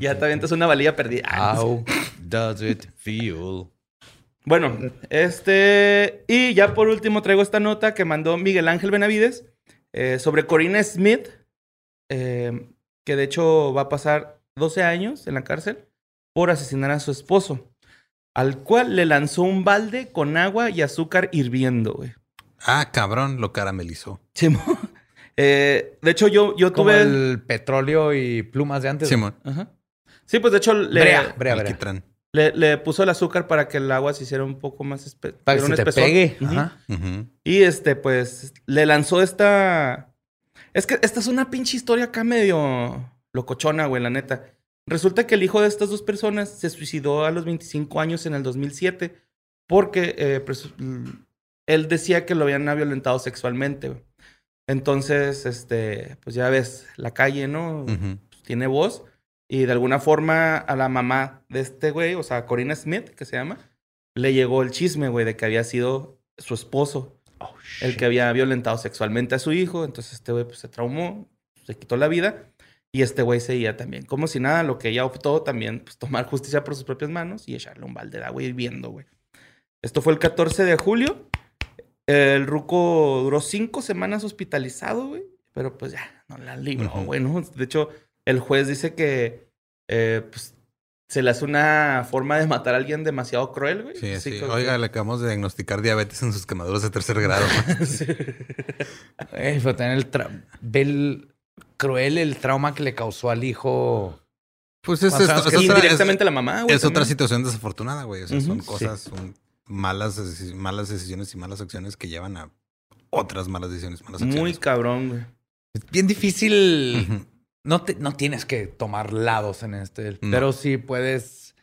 Ya te avientas una valía perdida. How does it feel? Bueno, este. Y ya por último traigo esta nota que mandó Miguel Ángel Benavides eh, sobre Corina Smith. Eh, que de hecho va a pasar 12 años en la cárcel por asesinar a su esposo, al cual le lanzó un balde con agua y azúcar hirviendo, güey. Ah, cabrón, lo caramelizó. Simón. Eh, de hecho, yo, yo Como tuve. el petróleo y plumas de antes. Simón. Ajá. Sí, pues de hecho le, Brea, brea, brea. Le, le puso el azúcar para que el agua se hiciera un poco más espe Para que se te pegue. Ajá. Y este, pues, le lanzó esta. Es que esta es una pinche historia acá medio locochona, güey, la neta. Resulta que el hijo de estas dos personas se suicidó a los 25 años en el 2007 porque eh, mm, él decía que lo habían violentado sexualmente, güey. Entonces, este, pues ya ves, la calle, ¿no? Pues, tiene voz. Y de alguna forma a la mamá de este güey, o sea, Corina Smith, que se llama, le llegó el chisme, güey, de que había sido su esposo Oh, el que había violentado sexualmente a su hijo. Entonces este güey pues, se traumó, se quitó la vida. Y este güey seguía también, como si nada, lo que ella optó también, pues tomar justicia por sus propias manos y echarle un balde de agua hirviendo, güey. Esto fue el 14 de julio. El ruco duró cinco semanas hospitalizado, güey. Pero pues ya, no la libró, güey. ¿no? De hecho, el juez dice que eh, pues, se le hace una forma de matar a alguien demasiado cruel, güey. Sí, sí. Oiga, que- le acabamos de diagnosticar diabetes en sus quemaduras de tercer grado. Sí. Pero tener el tra- ve el cruel el trauma que le causó al hijo. Pues es, esto- es indirectamente es- la mamá, güey. es otra situación desafortunada, güey. O sea, son cosas, son malas, malas decisiones y malas acciones que llevan a otras malas decisiones, malas acciones. Muy cabrón, güey. Es bien difícil. No, te- no tienes que tomar lados en este, No. pero sí puedes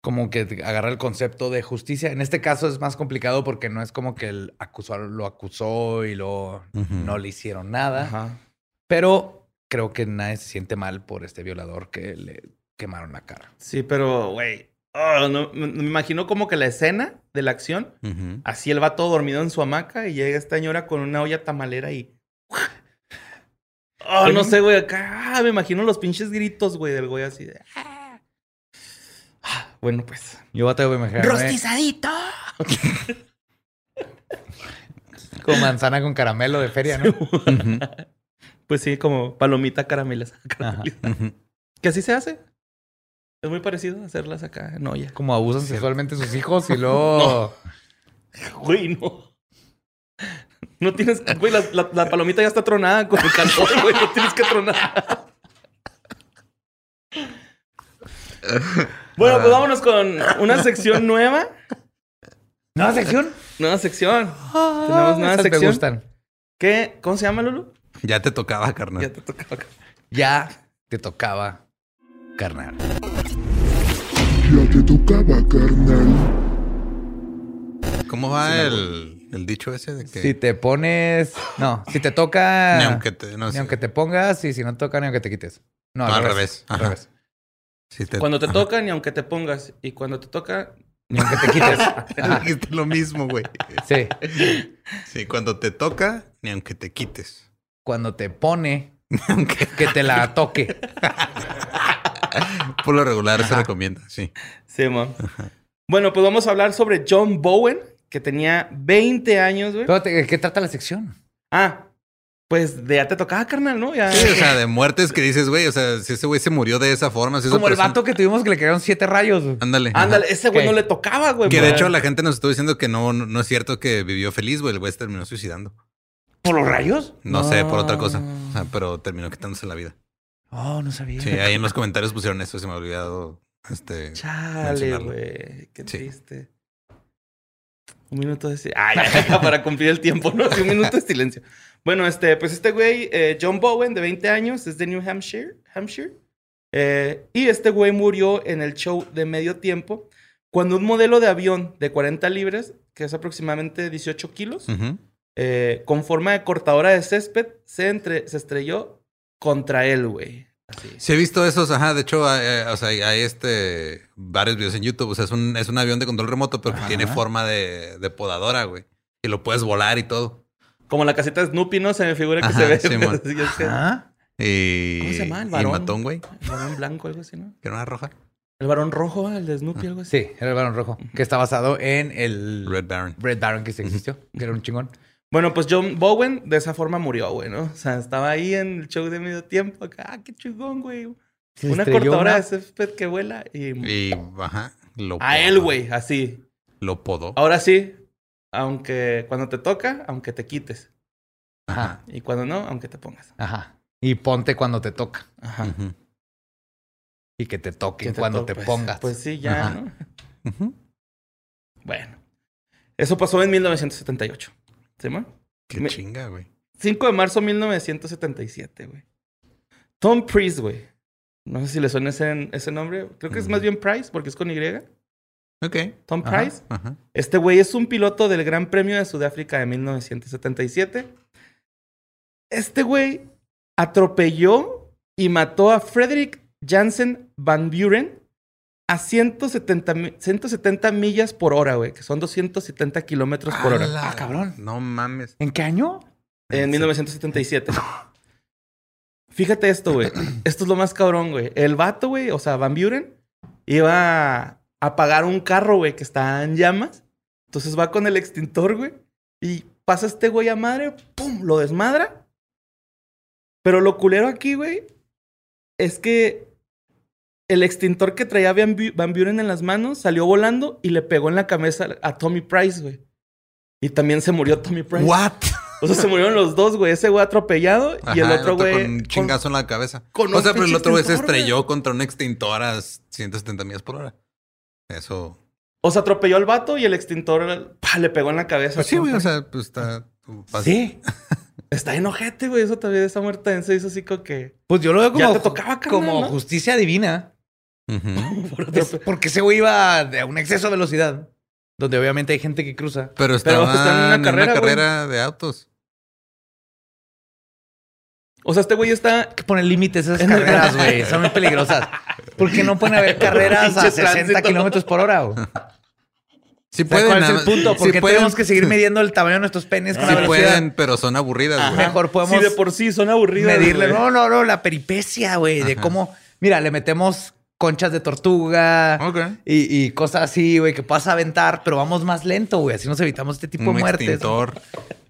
como que agarrar el concepto de justicia. En este caso es más complicado porque no es como que el acusado lo acusó y lo, no le hicieron nada. Ajá. Pero creo que nadie se siente mal por este violador que le quemaron la cara. Sí, pero, güey. oh, no, me, me imagino como que la escena de la acción. Así él va todo dormido en su hamaca y llega esta señora con una olla tamalera y. Oh, no sé, güey. Acá ah, me imagino los pinches gritos, güey, del güey así de. "Ah". Ah, Bueno, pues. Yo voy a imaginarme ¡Rostizadito! con manzana con caramelo de feria, ¿no? Pues sí, como palomita. Ujú. Que así se hace. Es muy parecido hacerlas acá en olla. Como abusan sexualmente sus hijos y luego... Güey, no. No tienes. Güey, la, la- la palomita ya está tronada con el calor, güey. No tienes que tronar. Bueno, pues vámonos con una sección nueva. ¿Nueva sección? Nueva sección. Tenemos nueva Esas sección. me gustan. ¿Qué? ¿Cómo se llama, Lulu? Ya te tocaba, carnal. Ya te tocaba. acá. Ya te tocaba carnal. Ya te tocaba, carnal. ¿Cómo va el, el dicho ese de que Si te pones... No, si te toca... ni aunque te, no, ni sí. aunque te pongas y si no toca, ni aunque te quites. No, No, al revés. Al revés. Si te- Cuando te ajá. toca, ni aunque te pongas. Y cuando te toca. Ni aunque te quites. Dijiste lo mismo, güey. Sí. Sí, cuando te toca, ni aunque te quites. Cuando te pone, que te la toque. Por lo regular se recomienda, sí. Sí, man. Bueno, pues vamos a hablar sobre John Bowen, que tenía 20 años, güey. Pero, ¿de ¿Qué trata la sección? Ah, pues de ya te tocaba, carnal, ¿no? Ya. Sí, o sea, de muertes que dices, güey, o sea, si ese güey se murió de esa forma, si esa Como el persona- vato que tuvimos que le quedaron siete rayos. güey. Ándale. ajá. Ándale, ese güey ¿Qué? no le tocaba, güey. Que de hecho la gente nos estuvo diciendo que no, no, es cierto que vivió feliz, güey. El güey se terminó suicidando. ¿Por los rayos? No, sé, por otra cosa. O sea, pero terminó quitándose la vida. Oh, no sabía. Sí, ahí en los comentarios pusieron eso, se me ha olvidado. Este. Chale, güey. Qué Sí. triste. Un minuto de silencio. Ah, para cumplir el tiempo, ¿no? Sí, un minuto de silencio. Bueno, este, pues este güey, eh, John Bowen, de 20 años, es de New Hampshire. Hampshire. Eh, y este güey murió en el show de medio tiempo cuando un modelo de avión de 40 libras, que es aproximadamente 18 kilos, eh, con forma de cortadora de césped, se, entre, se estrelló contra él, güey. Así. Sí, he visto esos, ajá. De hecho, hay, eh, o sea, hay, este varios videos en YouTube. O sea, es un, es un avión de control remoto, pero que Ajá. tiene forma de, de podadora, güey. Y lo puedes volar y todo. Como la casita de Snoopy, ¿no? Se me figura que Ajá, se ve. Es que- Ajá. Y, ¿Cómo se llama? El y varón. mató a un güey, El varón blanco, algo así, ¿no? que era una roja. El varón rojo, el de Snoopy, algo así. Sí, era el varón rojo. Que está basado en el Red Baron. Red Baron que se existió. Que era un chingón. Bueno, pues John Bowen de esa forma murió, güey, ¿no? O sea, estaba ahí en el show de medio tiempo. Acá, ah, qué chingón, güey. Se Una cortadora una- de césped que vuela y... Y, ajá, lo A podó. él, güey, así. Lo podó. Ahora sí, aunque cuando te toca, aunque te quites. Ajá. Y cuando no, aunque te pongas. Ajá. Y ponte cuando te toca. Ajá. Y que te toque Que te cuando to- te pues- pongas. Pues sí, ya, Ajá. ¿no? Ujú. Bueno. Eso pasó en 1978. Qué Me- chinga, güey. 5 de marzo de 1977, güey. Tom Price, güey. No sé si le suena ese, ese nombre. Creo que es más bien Price, porque es con Y. Ok. Tom Ajá. Price. Ajá. Este güey es un piloto del Gran Premio de Sudáfrica de 1977. Este güey atropelló y mató a Frederick Jansen Van Buren a 170, mi- 170 millas por hora, güey, que son 270 kilómetros por hora. ¡Hala! Ah, cabrón. No mames. ¿En qué año? En 1977. Fíjate esto, güey. Esto es lo más cabrón, güey. El vato, güey, o sea, Van Buren, iba a apagar un carro, güey, que está en llamas. Entonces va con el extintor, güey. Y pasa este güey a madre, ¡pum! Lo desmadra. Pero lo culero aquí, güey, es que el extintor que traía Van, Bu- Van Buren en las manos salió volando y le pegó en la cabeza a Tommy Price, güey. Y también se murió Tommy Price. ¿What? O sea, se murieron los dos, güey. Ese güey atropellado y el otro güey. con un chingazo en la cabeza. con o sea, pero el otro güey se güey. estrelló contra un extintor a 170 millas por hora. Eso. O sea, atropelló al vato y el extintor ¡pa! le pegó en la cabeza. Pues sí, güey, o sea, pues está. Sí. Está enojete, güey. Eso también, esa muerte se hizo así como que. Pues yo lo veo Ya como, te tocaba, carnal, como ¿no? justicia divina. Porque ese güey iba de un exceso de velocidad. Donde obviamente hay gente que cruza. Pero Pero estaba está en una en una carrera, de autos. O sea, este güey está. Que poner límites a esas carreras, güey. Son muy peligrosas. ¿Por qué no pueden haber carreras a Pinche 60 tránsito. kilómetros por hora? güey? Sí O sea, pueden. ¿Cuál es el punto? sí Porque pueden- tenemos que seguir midiendo el tamaño de nuestros penes con Sí la velocidad. pueden, pero son aburridas, güey. Mejor podemos Sí, de por sí son aburridas. medirle. No, no, no, la peripecia, güey, de cómo. Mira, le metemos conchas de tortuga y, y cosas así, güey, que puedas aventar, pero vamos más lento, güey. Así nos evitamos este tipo Un de muertes. extintor.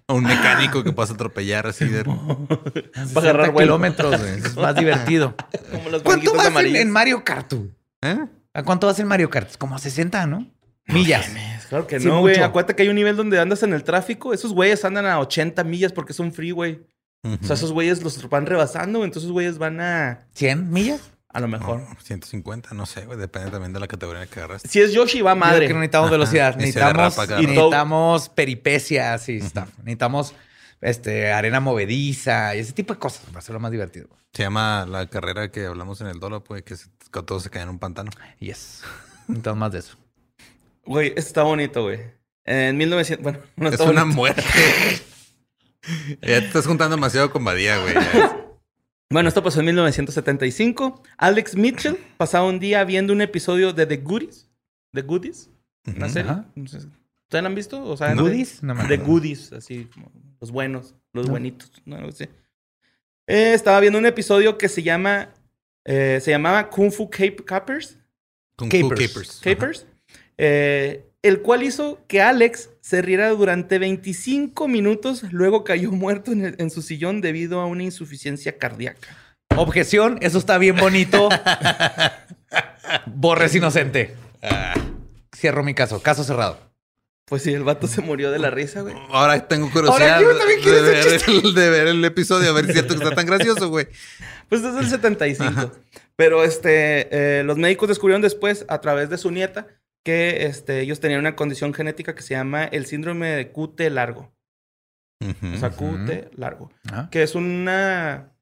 O un mecánico que puedas atropellar así de... Para agarrar 60 vuelo. kilómetros, güey. Es más divertido. Como los ¿Cuánto vas en, amarillos. en Mario Kart? ¿Eh? ¿A cuánto vas en Mario Kart? Como a 60, ¿no? Millas. Claro que Sí, no, güey. Acuérdate que hay un nivel donde andas en el tráfico. Esos güeyes andan a 80 millas porque es un freeway. O sea, esos güeyes los van rebasando. Entonces esos güeyes van a... ¿100 millas? A lo mejor. No, 150, no sé, güey. Depende también de la categoría que agarraste. Si es Yoshi, va Yo creo madre. que no necesitamos Ajá. velocidad. Necesitamos, necesitamos peripecias y stuff. Necesitamos este, arena movediza y ese tipo de cosas para hacerlo más divertido. Se llama la carrera que hablamos en el dólar, pues, que, se- que todos se caen en un pantano. Yes. Necesitamos más de eso. Güey, esto está bonito, güey. En 1900... Bueno, no Es una bonito. muerte. ya te estás juntando demasiado con Badía, güey. Bueno, esto pasó en 1975. Alex Mitchell pasaba un día viendo un episodio de The Goodies. The Goodies. Una serie. Ajá. No sé, ¿Ustedes la han visto? O sea, ¿Goodies? No. Goodies, así como los buenos, los No. buenitos. No. Eh, estaba viendo un episodio que se llama... eh, se llamaba Kung Fu Cape Capers. Kung Fu. Capers. Capers. eh, el cual hizo que Alex se riera durante 25 minutos, luego cayó muerto en, el- en su sillón debido a una insuficiencia cardíaca. Objeción, eso está bien bonito. Borres inocente. Cierro mi caso. Caso cerrado. Pues sí, el vato se murió de la risa, güey. Ahora tengo curiosidad Ahora yo también de, ver el, de ver el episodio, a ver si es cierto que está tan gracioso, güey. Pues desde el 75. Pero este, eh, los médicos descubrieron después, a través de su nieta, que este, ellos tenían una condición genética que se llama el síndrome de QT largo. O sea. QT largo. Que es una...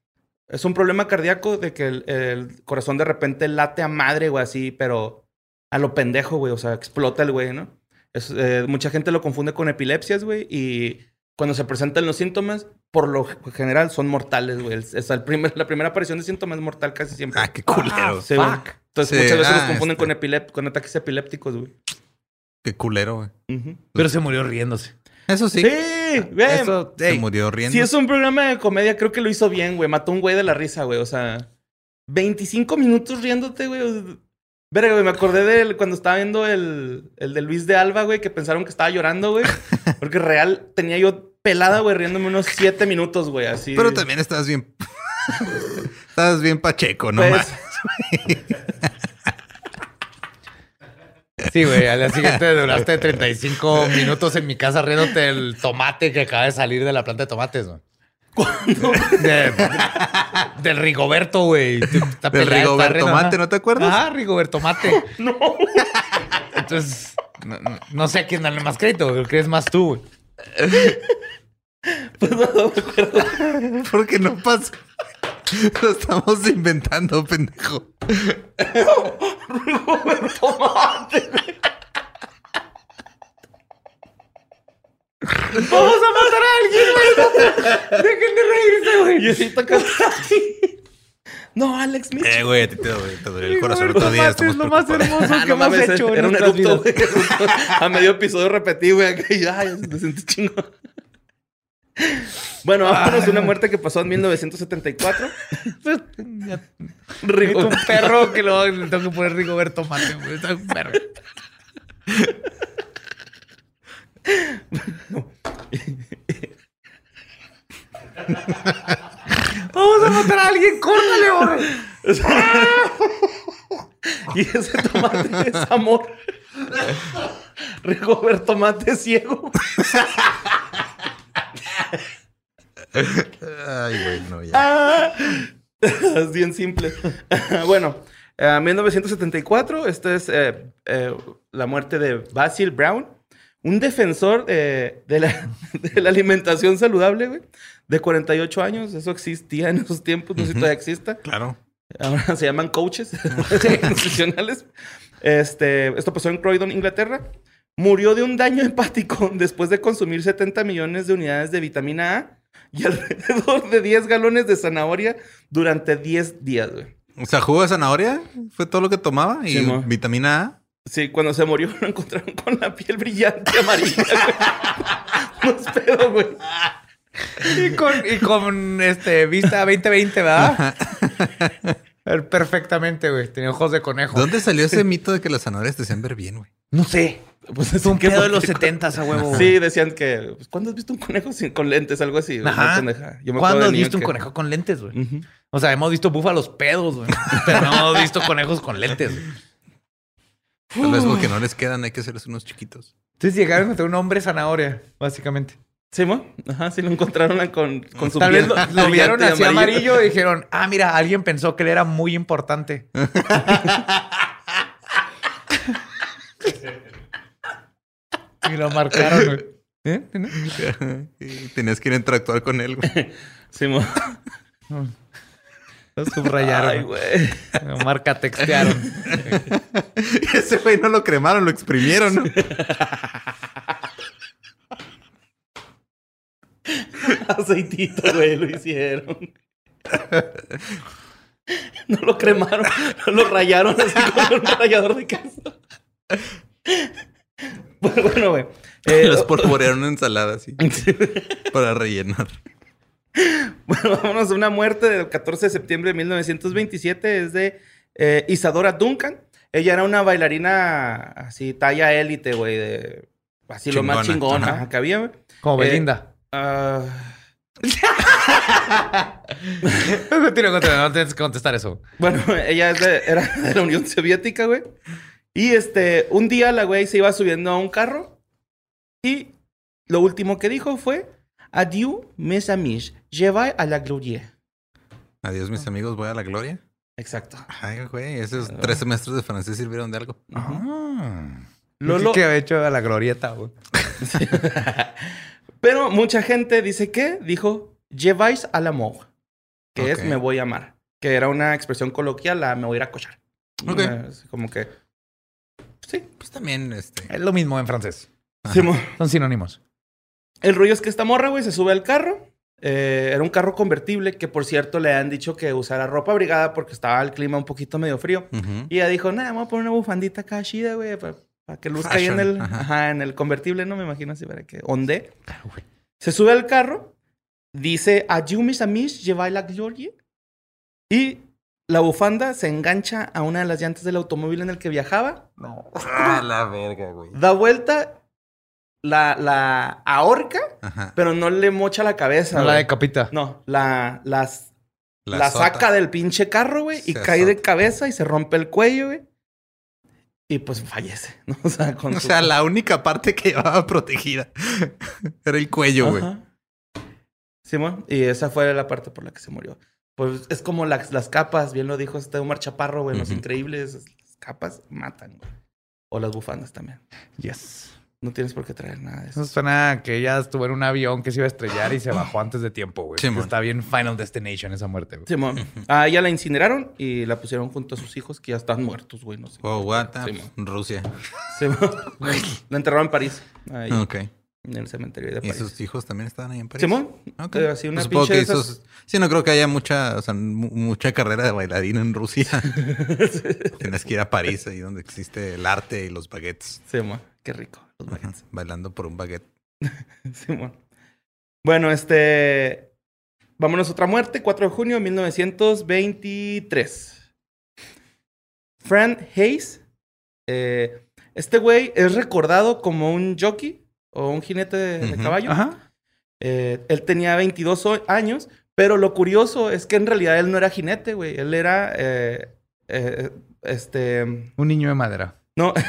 Es un problema cardíaco de que el, el corazón de repente late a madre, güey, así, pero a lo pendejo, güey. O sea, explota el güey, ¿no? Es, eh, mucha gente lo confunde con epilepsias, güey, y cuando se presentan los síntomas, por lo general son mortales, güey. El primer, la primera aparición de síntomas es mortal casi siempre. Ah, qué culero. Sí, fuck. Entonces Sí, muchas veces ah, los confunden este. con, epilep- con ataques epilépticos, güey. Qué culero, güey. Ujú. Pero se murió riéndose. Eso sí. Sí, güey. Eso, Se ey, murió riendo. Si es un programa de comedia, creo que lo hizo bien, güey. Mató a un güey de la risa, güey. O sea, 25 minutos riéndote, güey. Verga, güey, me acordé de él cuando estaba viendo el, el de Luis de Alba, güey, que pensaron que estaba llorando, güey. Porque real tenía yo pelada, güey, riéndome unos 7 minutos, güey, así. Pero también estás bien. estás bien pacheco, no Pues, más. Sí, güey. Al día siguiente duraste 35 minutos en mi casa riéndote del tomate que acaba de salir de la planta de tomates, güey. ¿Cuándo? del Rigoberto, güey. Del Rigoberto Mate. ¿no te acuerdas? Ajá, Rigoberto Mate. no. Entonces, no, no- no sé a quién darle más crédito. Creo que es más tú, güey. pues no, no me acuerdo. Porque no pasa. Lo estamos inventando, pendejo. ¡Vamos a matar a alguien, güey! ¡Dejen de reírse, güey! Y así toca. No, Alex Mitchell. Eh, güey, a ti te, te dolió el corazón Rigoberto otro día. Mate es lo más hermoso Ah, que no hemos mames, hecho en era un vidas. güey. A medio episodio repetí, güey. acá, y, Ay, me sentí chingo. Bueno, vámonos a una muerte que pasó en 1974. Necesito Rigo. un perro que lo le tengo que poner Rigoberto Mate, güey. Está un perro. Vamos a matar a alguien, córtale, borre. Y ese tomate es amor. Rigoberto Mate ciego. Ay, güey, no, ya. Ah. es bien simple. bueno, en 1974, esta es eh, eh, la muerte de Basil Brown, un defensor eh, de, la, de la alimentación saludable, güey, de 48 años. Eso existía en esos tiempos, no sé si todavía exista. Claro. Ahora se llaman coaches nutricionales. Este, esto pasó en Croydon, Inglaterra. Murió de un daño hepático después de consumir 70 millones de unidades de vitamina A y alrededor de 10 galones de zanahoria durante 10 días, güey. O sea, jugo de zanahoria fue todo lo que tomaba y Sí, vitamina A. Sí, cuando se murió lo encontraron con la piel brillante amarilla, güey. No es pedo, güey. Y con, y con este vista 2020, ¿verdad? Ver Perfectamente, güey. Tenía ojos de conejo. ¿Dónde salió ese mito de que las zanahorias te hacían ver bien, güey? No sé. Pues Es un que pedo de los 70 a huevo. güey. Sí, decían que... pues, ¿Cuándo has visto un conejo sin, con lentes? Algo así. Ajá. Yo me acuerdo ¿Cuándo has visto un que- conejo con lentes, güey? O sea, hemos visto búfalos pedos, güey. Pero no hemos visto conejos con lentes, güey. Tal vez porque no les quedan, hay que hacerles unos chiquitos. Entonces llegaron a tener un hombre zanahoria, básicamente. Sí, mo? Ajá, sí lo encontraron con, con su Tal vez piel lo, lo vieron así amarillo y dijeron, ah, mira, alguien pensó que él era muy importante. y lo marcaron, güey. ¿Eh? ¿No? y tenías que ir a interactuar con él, güey. Sí, mo. Lo subrayaron. Ay, güey. Lo marca textearon. Ese güey no lo cremaron, lo exprimieron, ¿no? Aceitito, güey, lo hicieron. No lo cremaron, no lo rayaron así con un rallador de queso. Bueno, bueno, güey. Eh, los polvorearon en ensalada, así. para rellenar. Bueno, vámonos a una muerte del 14 de septiembre de 1927. Es de eh, Isadora Duncan. Ella era una bailarina así, talla élite, güey. De, así lo más Chingona, chingona ajá. que había, güey. Como Eh, Belinda. Ah, Continúa, continúa, no tienes que contestar eso. bueno, ella es de- era de la Unión Soviética, güey. Y este, un día la güey se iba subiendo a un carro y lo último que dijo fue: Adieu, mes amis, lleva a la gloria. Adiós, mis amigos, voy a la gloria. Exacto. Ay, güey, esos tres semestres de francés sirvieron de algo. Ah. Lolo- que había hecho a la glorieta, güey. Pero mucha gente dice que dijo lleváis al amor, que es me voy a amar, que era una expresión coloquial a me voy a ir a cochar. Ok. Eh, es como que sí. Pues también, este. Es lo mismo en francés. Sí, Son sinónimos. El rollo es que esta morra, güey, se sube al carro. Eh, era un carro convertible que, por cierto, le han dicho que usara ropa abrigada porque estaba el clima un poquito medio frío. Y ella dijo, nada, vamos a poner una bufandita acá chida, güey, para, que luzca ahí en el, ajá. ajá, en el convertible, no me imagino así, para que onde. Se sube al carro, dice, adieu mis amis, lleva la gloria. Y la bufanda se engancha a una de las llantas del automóvil en el que viajaba, Ah, la verga, güey. da vuelta, la, la ahorca, Ajá. pero no le mocha la cabeza. No la güey. decapita. No, la, las, la, saca del pinche carro, güey, y Se cae de cabeza y se rompe el cuello, güey. Y pues fallece, ¿no? O sea, con O su- sea, la única parte que llevaba protegida era el cuello, güey. Simón, y esa fue la parte por la que se murió. Pues es como las, las capas, bien lo dijo este Omar Chaparro, güey, en Los. Increíbles, las capas matan, güey. O las bufandas también. Yes. No tienes por qué traer nada de eso. Eso suena a que ella estuvo en un avión que se iba a estrellar y se bajó antes de tiempo, güey. Sí. Está bien Final Destination esa muerte, güey. Simón. A ella la incineraron y la pusieron junto a sus hijos que ya están muertos, güey, no sé. Oh, what? Ah, Simón. Rusia. Simón. la enterraron en París, ahí, Ok. en el cementerio de ¿Y París. sus hijos también estaban ahí en París? Simón. Ok. Eh, así una Pues supongo que esas- Sí, no creo que haya mucha, o sea, mu- mucha carrera de bailarín en Rusia. Tienes que ir a París, ahí donde existe el arte y los baguettes. Simón. Qué rico. Los Ajá, baguettes. Bailando por un baguette. Simón. Bueno, este. Vámonos a otra muerte, 4 de junio de 1923. Fran Hayes. eh, este güey es recordado como un jockey o un jinete de, caballo. Ajá. Eh, él tenía 22 o- años, pero lo curioso es que en realidad él no era jinete, güey. Él era. eh, este. Un niño de madera. No.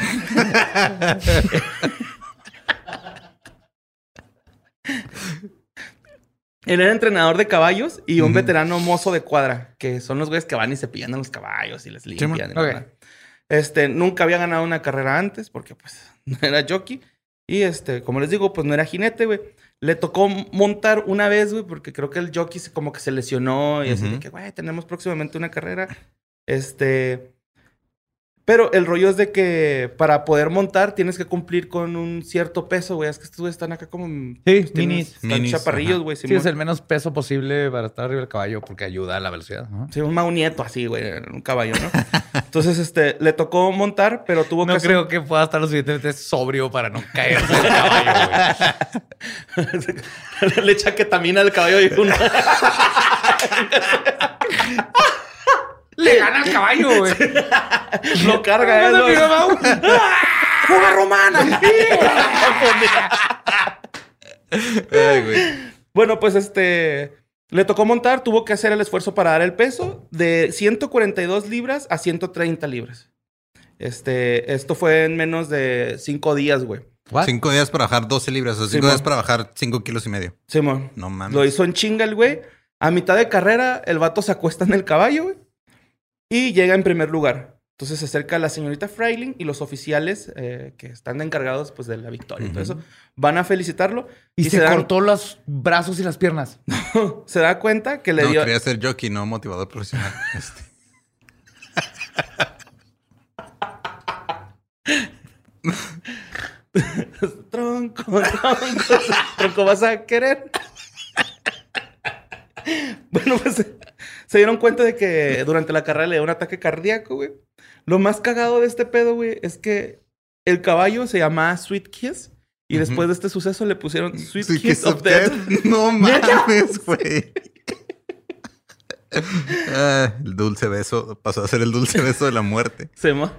Él era entrenador de caballos y un veterano mozo de cuadra, que son los güeyes que van y cepillan a los caballos y les limpian. y la ok. verdad. Este, nunca había ganado una carrera antes porque pues no era jockey. Y este, como les digo, pues no era jinete, güey. Le tocó montar una vez, güey, porque creo que el jockey se- como que se lesionó y así de que, güey, tenemos próximamente una carrera. Este. Pero el rollo es de que para poder montar tienes que cumplir con un cierto peso, güey. Es que estos están acá como. Sí, tienen- minis. Están Minis, chaparrillos, güey. Sí, es el menos peso posible para estar arriba del caballo porque ayuda a la velocidad. ¿no? Sí, un maunieto así, güey, en un caballo, ¿no? Entonces, este, le tocó montar, pero tuvo No que hacer- creo que pueda estar lo suficientemente sobrio para no caerse del caballo, güey. le echa ketamina al caballo y un... Le gana al caballo, güey. lo carga. Lo- ¡Fuga romana! Ay, güey. bueno, pues este. Le tocó montar, tuvo que hacer el esfuerzo para dar el peso de 142 libras a 130 libras. Este, esto fue en menos de 5 días, güey. What? Cinco días para bajar 12 libras. O sea, cinco Simón. días para bajar 5 kilos y medio. Simón. No mames. Lo hizo en chinga el güey. A mitad de carrera, el vato se acuesta en el caballo, güey. Y llega en primer lugar. Entonces se acerca la señorita Freiling y los oficiales eh, que están encargados pues, de la victoria y todo eso van a felicitarlo. Y, se, dan- cortó los brazos y las piernas. se da cuenta que le no, dio. quería ser jockey, no motivador profesional. Este. Tronco, tronco, tronco, ¿vas a querer? bueno, pues se dieron cuenta de que durante la carrera le dio un ataque cardíaco, güey. Lo más cagado de este pedo, güey, es que el caballo se llamaba Sweet Kiss y después de este suceso le pusieron Sweet Kiss Kiss of Death. No mames, güey. Ah, el dulce beso pasó a ser el dulce beso de la muerte. Se llama.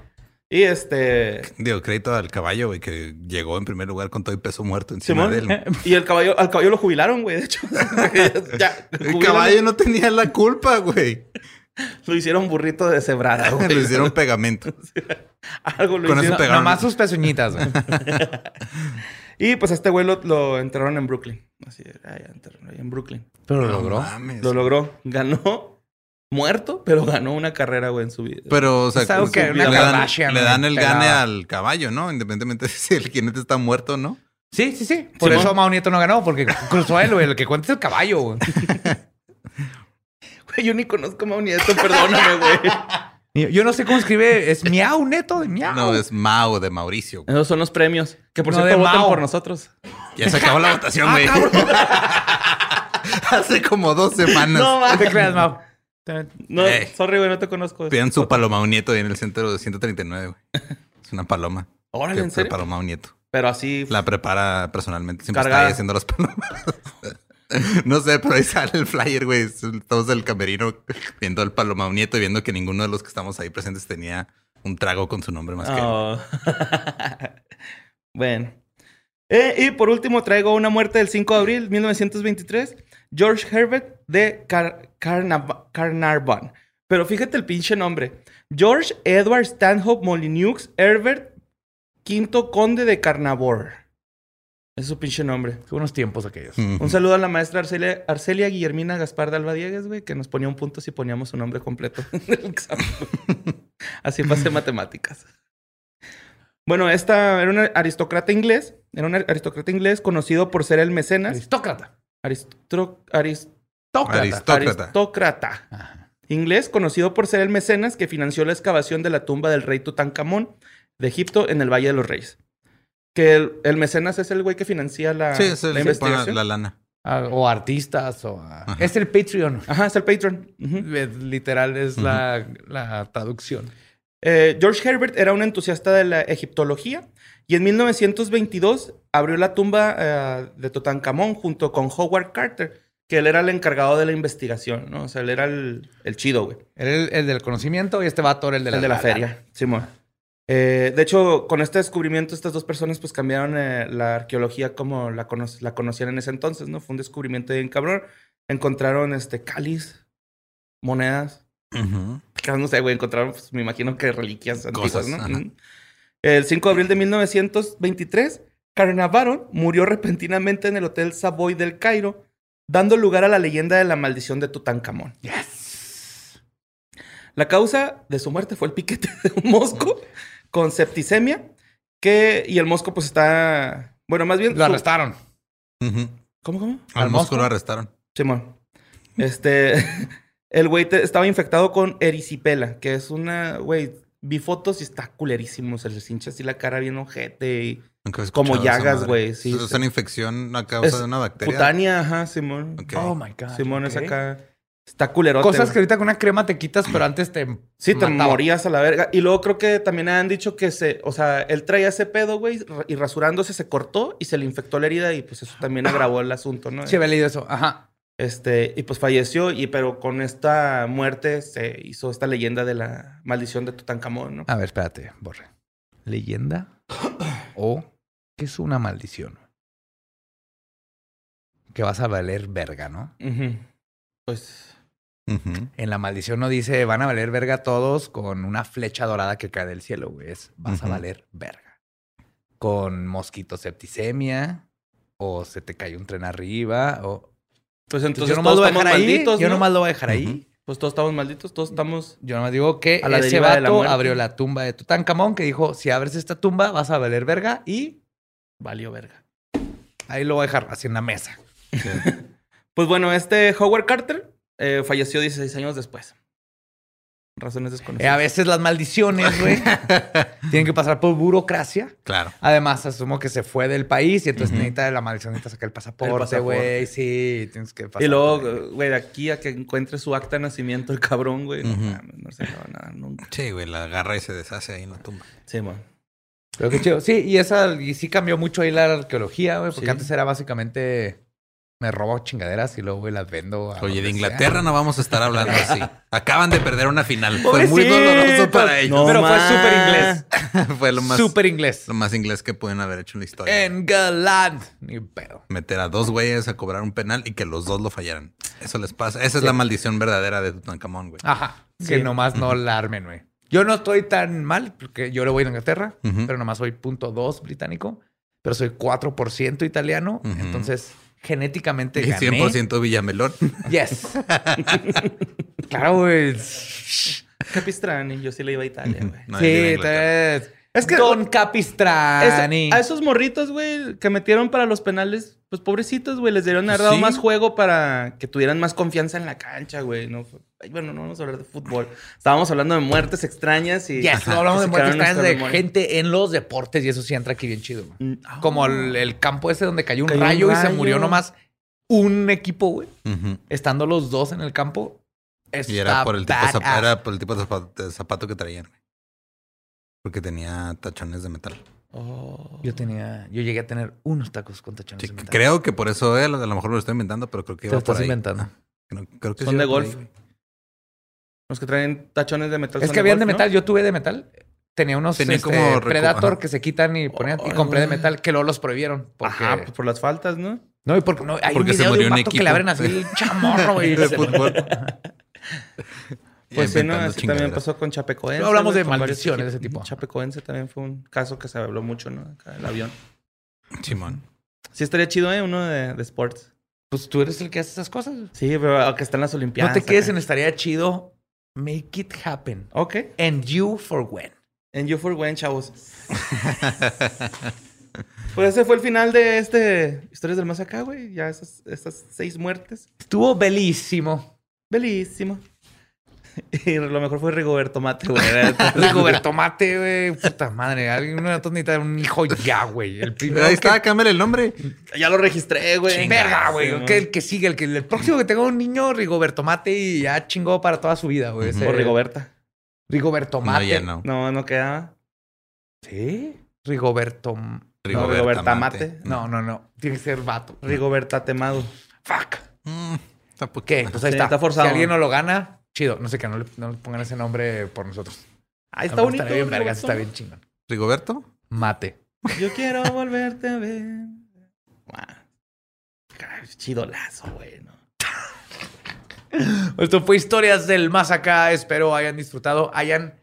Y este. Digo, crédito al caballo, güey, que llegó en primer lugar con todo el peso muerto encima Simón. de él. Y el caballo, al caballo lo jubilaron, güey, de hecho. ya, El caballo no tenía la culpa, güey. Lo hicieron burrito de cebrada, güey. Le hicieron pegamento. Algo lo Con eso hicieron. pegaron. Nomás sus pezuñitas, güey. Y pues a este güey lo, lo enterraron en Brooklyn. Así, ay, enterraron ahí en Brooklyn. Pero lo No logró. mames. Lo logró. Ganó muerto, pero ganó una carrera, güey, en su vida. Pero, o sea, Es algo con que su- una le, dan, Kardashian, le dan güey, el gane al caballo, ¿no? Independientemente de si el jinete está muerto o no. Sí, sí, sí. Por eso Mao Nieto no ganó, porque cruzó él, güey. El que cuenta es el caballo, güey. Güey, yo ni conozco a Mau Nieto, perdóname, güey. Yo no sé cómo escribe. ¿Es miau neto de miau? No, es Mao de Mauricio. Esos son los premios. Que por No, cierto, Mao. por nosotros. Ya se acabó la votación, Ah, güey. Hace como dos semanas. No, No mames. te creas, Mau. No, Ey. sorry, güey, no te conozco. Pidan su paloma un nieto ahí en el centro de 139, güey. Es una paloma. Órale, que ¿en serio? preparó Mao Nieto. Pero así. La prepara personalmente. Siempre Cargada. está ahí haciendo las palomas. no sé, pero ahí sale el flyer, güey. Todos del camerino viendo al paloma un nieto y viendo que ninguno de los que estamos ahí presentes tenía un trago con su nombre más que él. Oh. bueno. Eh, y por último traigo una muerte del 5 de abril de 1923. George Herbert de Car- Carnarvon. Pero fíjate el pinche nombre. George Edward Stanhope Molyneux Herbert, quinto conde de Carnarvon. Es su pinche nombre. Qué buenos tiempos aquellos. Un saludo a la maestra Arcelia, Arcelia Guillermina Gaspar de Alba Diegues, güey, que nos ponía un punto si poníamos su nombre completo en el examen. Así pasé matemáticas. Bueno, esta era un aristócrata inglés. Era un aristócrata inglés conocido por ser el mecenas. Aristócrata. Aristro- aristócrata. Aristócrata. Aristócrata. Aristócrata. Ajá. Inglés conocido por ser el mecenas que financió la excavación de la tumba del rey Tutankamón de Egipto en el Valle de los Reyes. Que el, el mecenas es el güey que financia la, Sí, es el la investigación. la lana. Ah, O artistas. o ah, Ajá. Es el Patreon. Ajá, es el. Es- Literal es la, la traducción. Eh, George Herbert era un entusiasta de la egiptología y en 1922 abrió la tumba eh, de Tutankamón junto con Howard Carter, que él era el encargado de la investigación, ¿no? O sea, él era el, el chido, güey. Era el, el del conocimiento y este vato era el de la, el de la feria, Simón. Eh, de hecho, con este descubrimiento, estas dos personas pues cambiaron eh, la arqueología como la, cono- la conocían en ese entonces, ¿no? Fue un descubrimiento bien cabrón. Encontraron este cáliz, monedas, que no sé, güey, encontraron, pues, me imagino que reliquias antiguas, Cosas, ¿no? ajá. Ujú. El 5 de abril de 1923, Carnavaron murió repentinamente en el Hotel Savoy del Cairo, dando lugar a la leyenda de la maldición de Tutankamón. La causa de su muerte fue el piquete de un mosco con septicemia, que, y el mosco pues está Bueno, más bien. Lo su- arrestaron. ¿Cómo, cómo? Al ¿Al Mosco Mosco? lo arrestaron. Simón. Este. el güey estaba infectado con erisipela, que es una. Güey, vi fotos y está culerísimo. Se les hincha así la cara bien ojete y. Como llagas, güey, sí, Es sí. una infección a causa Es de una bacteria. Cutánea, ajá, Simón. Oh my God. Simón es acá. Está culerote. Cosas que ahorita con una crema te quitas, pero antes te. Sí, te mataba. morías a la verga. Y luego creo que también han dicho que se, o sea, él traía ese pedo, güey, y rasurándose se cortó y se le infectó la herida y pues eso también agravó el asunto, ¿no? Sí, había leído eso. Ajá. Este, y pues falleció, y pero con esta muerte se hizo esta leyenda de la maldición de Tutankamón, ¿no? A ver, espérate, borre. ¿Leyenda? ¿O qué es una maldición? Que vas a valer verga, ¿no? Pues. En la maldición no dice van a valer verga todos con una flecha dorada que cae del cielo, güey. Es vas a valer verga. Con mosquito septicemia, o se te cae un tren arriba, o. pues Entonces, entonces yo nomás todos lo voy a estamos dejar ahí. malditos, Yo ¿no? nomás lo voy a dejar ahí. Pues todos estamos malditos, todos estamos... Yo nomás digo que A la ese la vato abrió la tumba de Tutankamón que dijo: si abres esta tumba, vas a valer verga y Valió verga. ahí lo voy a dejar así en la mesa. Pues bueno, este Howard Carter eh, falleció 16 años después. Razones Eh, desconocidas. a veces las maldiciones, güey, tienen que pasar por burocracia. Claro. Además, asumo que se fue del país y entonces Ujú. necesita la maldición, necesita sacar el pasaporte, güey. Sí, tienes que pasar. Y luego, güey, de aquí a que encuentre su acta de nacimiento el cabrón, güey. No, Ujú. mames, no se va nada nunca. Sí, güey, la agarra y se deshace ahí en la tumba. Sí, man. Pero qué chido. Sí, y esa, y sí cambió mucho ahí la arqueología, güey, porque Sí. antes era básicamente me robo chingaderas y luego, güey, las vendo. a Oye, de sea. Inglaterra no vamos a estar hablando así. Acaban de perder una final. Fue muy doloroso para ellos. No, Pero fue súper inglés. Fue lo más, Súper inglés. lo más inglés que pueden haber hecho en la historia. England. Ni pedo. Meter a dos güeyes a cobrar un penal y que los dos lo fallaran. Eso les pasa. Esa es la maldición verdadera de Tutankamón, güey. Ajá. Sí. Que nomás no la armen, güey. Yo no estoy tan mal, porque yo le voy a Inglaterra, pero nomás soy punto dos británico, pero soy 4% italiano, entonces genéticamente Y gané. 100% Villamelón. Yes. claro, güey. Capistrani, yo sí le iba a Italia, güey. En sí, Inglaterra. Es que- Don Es- Capistrani. a esos morritos, güey, que metieron para los penales, pues pobrecitos, güey, les dieron haber Pues dado sí. más juego para que tuvieran más confianza en la cancha, güey. No, fue- Ay, bueno, no vamos a hablar de fútbol. Estábamos hablando de muertes extrañas y. Yes, no hablamos de muertes extrañas de memoria. gente en los deportes y eso sí entra aquí bien chido. güey. Mm, ah. Como el, el campo ese donde cayó un Cayó un rayo y se murió nomás un equipo, güey. Estando los dos en el campo. Y era por el tipo de zap- badass. era por el tipo de zapato, de zapato que traían, güey. Porque tenía tachones de metal. Oh. Yo tenía, yo llegué a tener unos tacos con tachones Sí, de metal. creo que por eso él, a lo mejor me lo estoy inventando, pero creo que Te lo por estás ahí. inventando. Ah, creo, creo que Son de golf. ahí. Los que traen tachones de metal. Es son que habían de metal, yo tuve de metal. Tenía unos Tenía este, como Predator ajá. que se quitan y ponían y compré de metal que luego los prohibieron. Porque, Ajá, pues por las faltas, ¿no? No, y porque no, hay Porque un se video de murió un un vato que equipo. le abren así el chamorro, güey. de fútbol. Pues sí, ¿no? Así también pasó con Chapecoense. Luego hablamos de maldiciones de ese tipo. Chapecoense también fue un caso que se habló mucho, ¿no? Acá, el avión. Simón. Sí estaría chido, ¿eh? Uno de, de sports. Pues tú eres el que hace esas cosas. Sí, pero que están las No Olimpiadas. te quedes acá. en estaría chido. Make it happen. Ok. And you for when. En You for When, chavos. pues ese fue el final de este Historias del Más Acá, güey. Ya esas, esas seis muertes. Estuvo belísimo. Belísimo. Y lo mejor fue Rigoberto Mate, güey. Rigoberto Mate, güey. Puta madre. Alguien nosotros necesita un hijo ya, güey. El primero. Ahí que- está, cámbiale el nombre. ya lo registré, güey. Verga, güey. Sí, que el que sigue, el que el próximo que tenga un niño, Rigoberto Mate, y ya chingó para toda su vida, güey. O Rigoberta. Rigoberto No, Mate. ya no. No, no quedaba. ¿Sí? Rigoberto. Rigoberta Mate. No, no, no. Tiene que ser vato. Rigoberta Temado. Fuck. Mm. ¿Qué? Pues ahí Sí, está. está forzado. Si alguien no lo gana, chido. No sé que no le, no le pongan ese nombre por nosotros. Ahí A está bonito. Estaría bien vergas, está Rigoberto. bien chingón. ¿Rigoberto? Mate. Yo quiero volverte a ver. Guau. Caray, chidolazo, güey. ¿no? Esto fue Historias del Más Acá. Espero hayan disfrutado, hayan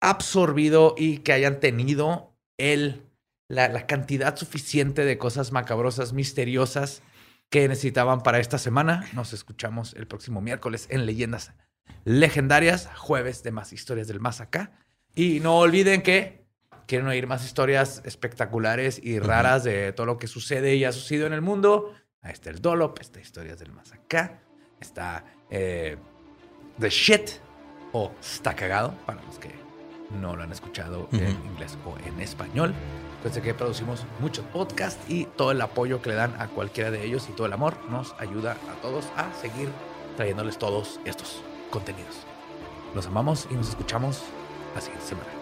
absorbido y que hayan tenido el, la, la cantidad suficiente de cosas macabrosas, misteriosas que necesitaban para esta semana. Nos escuchamos el próximo miércoles en Leyendas Legendarias, jueves de más Historias del Más Acá. Y no olviden que quieren oír más historias espectaculares y raras de todo lo que sucede y ha sucedido en el mundo, ahí está el Dolop, está Historias del Más Acá, está eh, The Shit o Está Cagado, para los que no lo han escuchado en inglés o en español. Acuérdense que producimos muchos podcasts y todo el apoyo que le dan a cualquiera de ellos y todo el amor nos ayuda a todos a seguir trayéndoles todos estos contenidos. Los amamos y nos escuchamos la siguiente semana.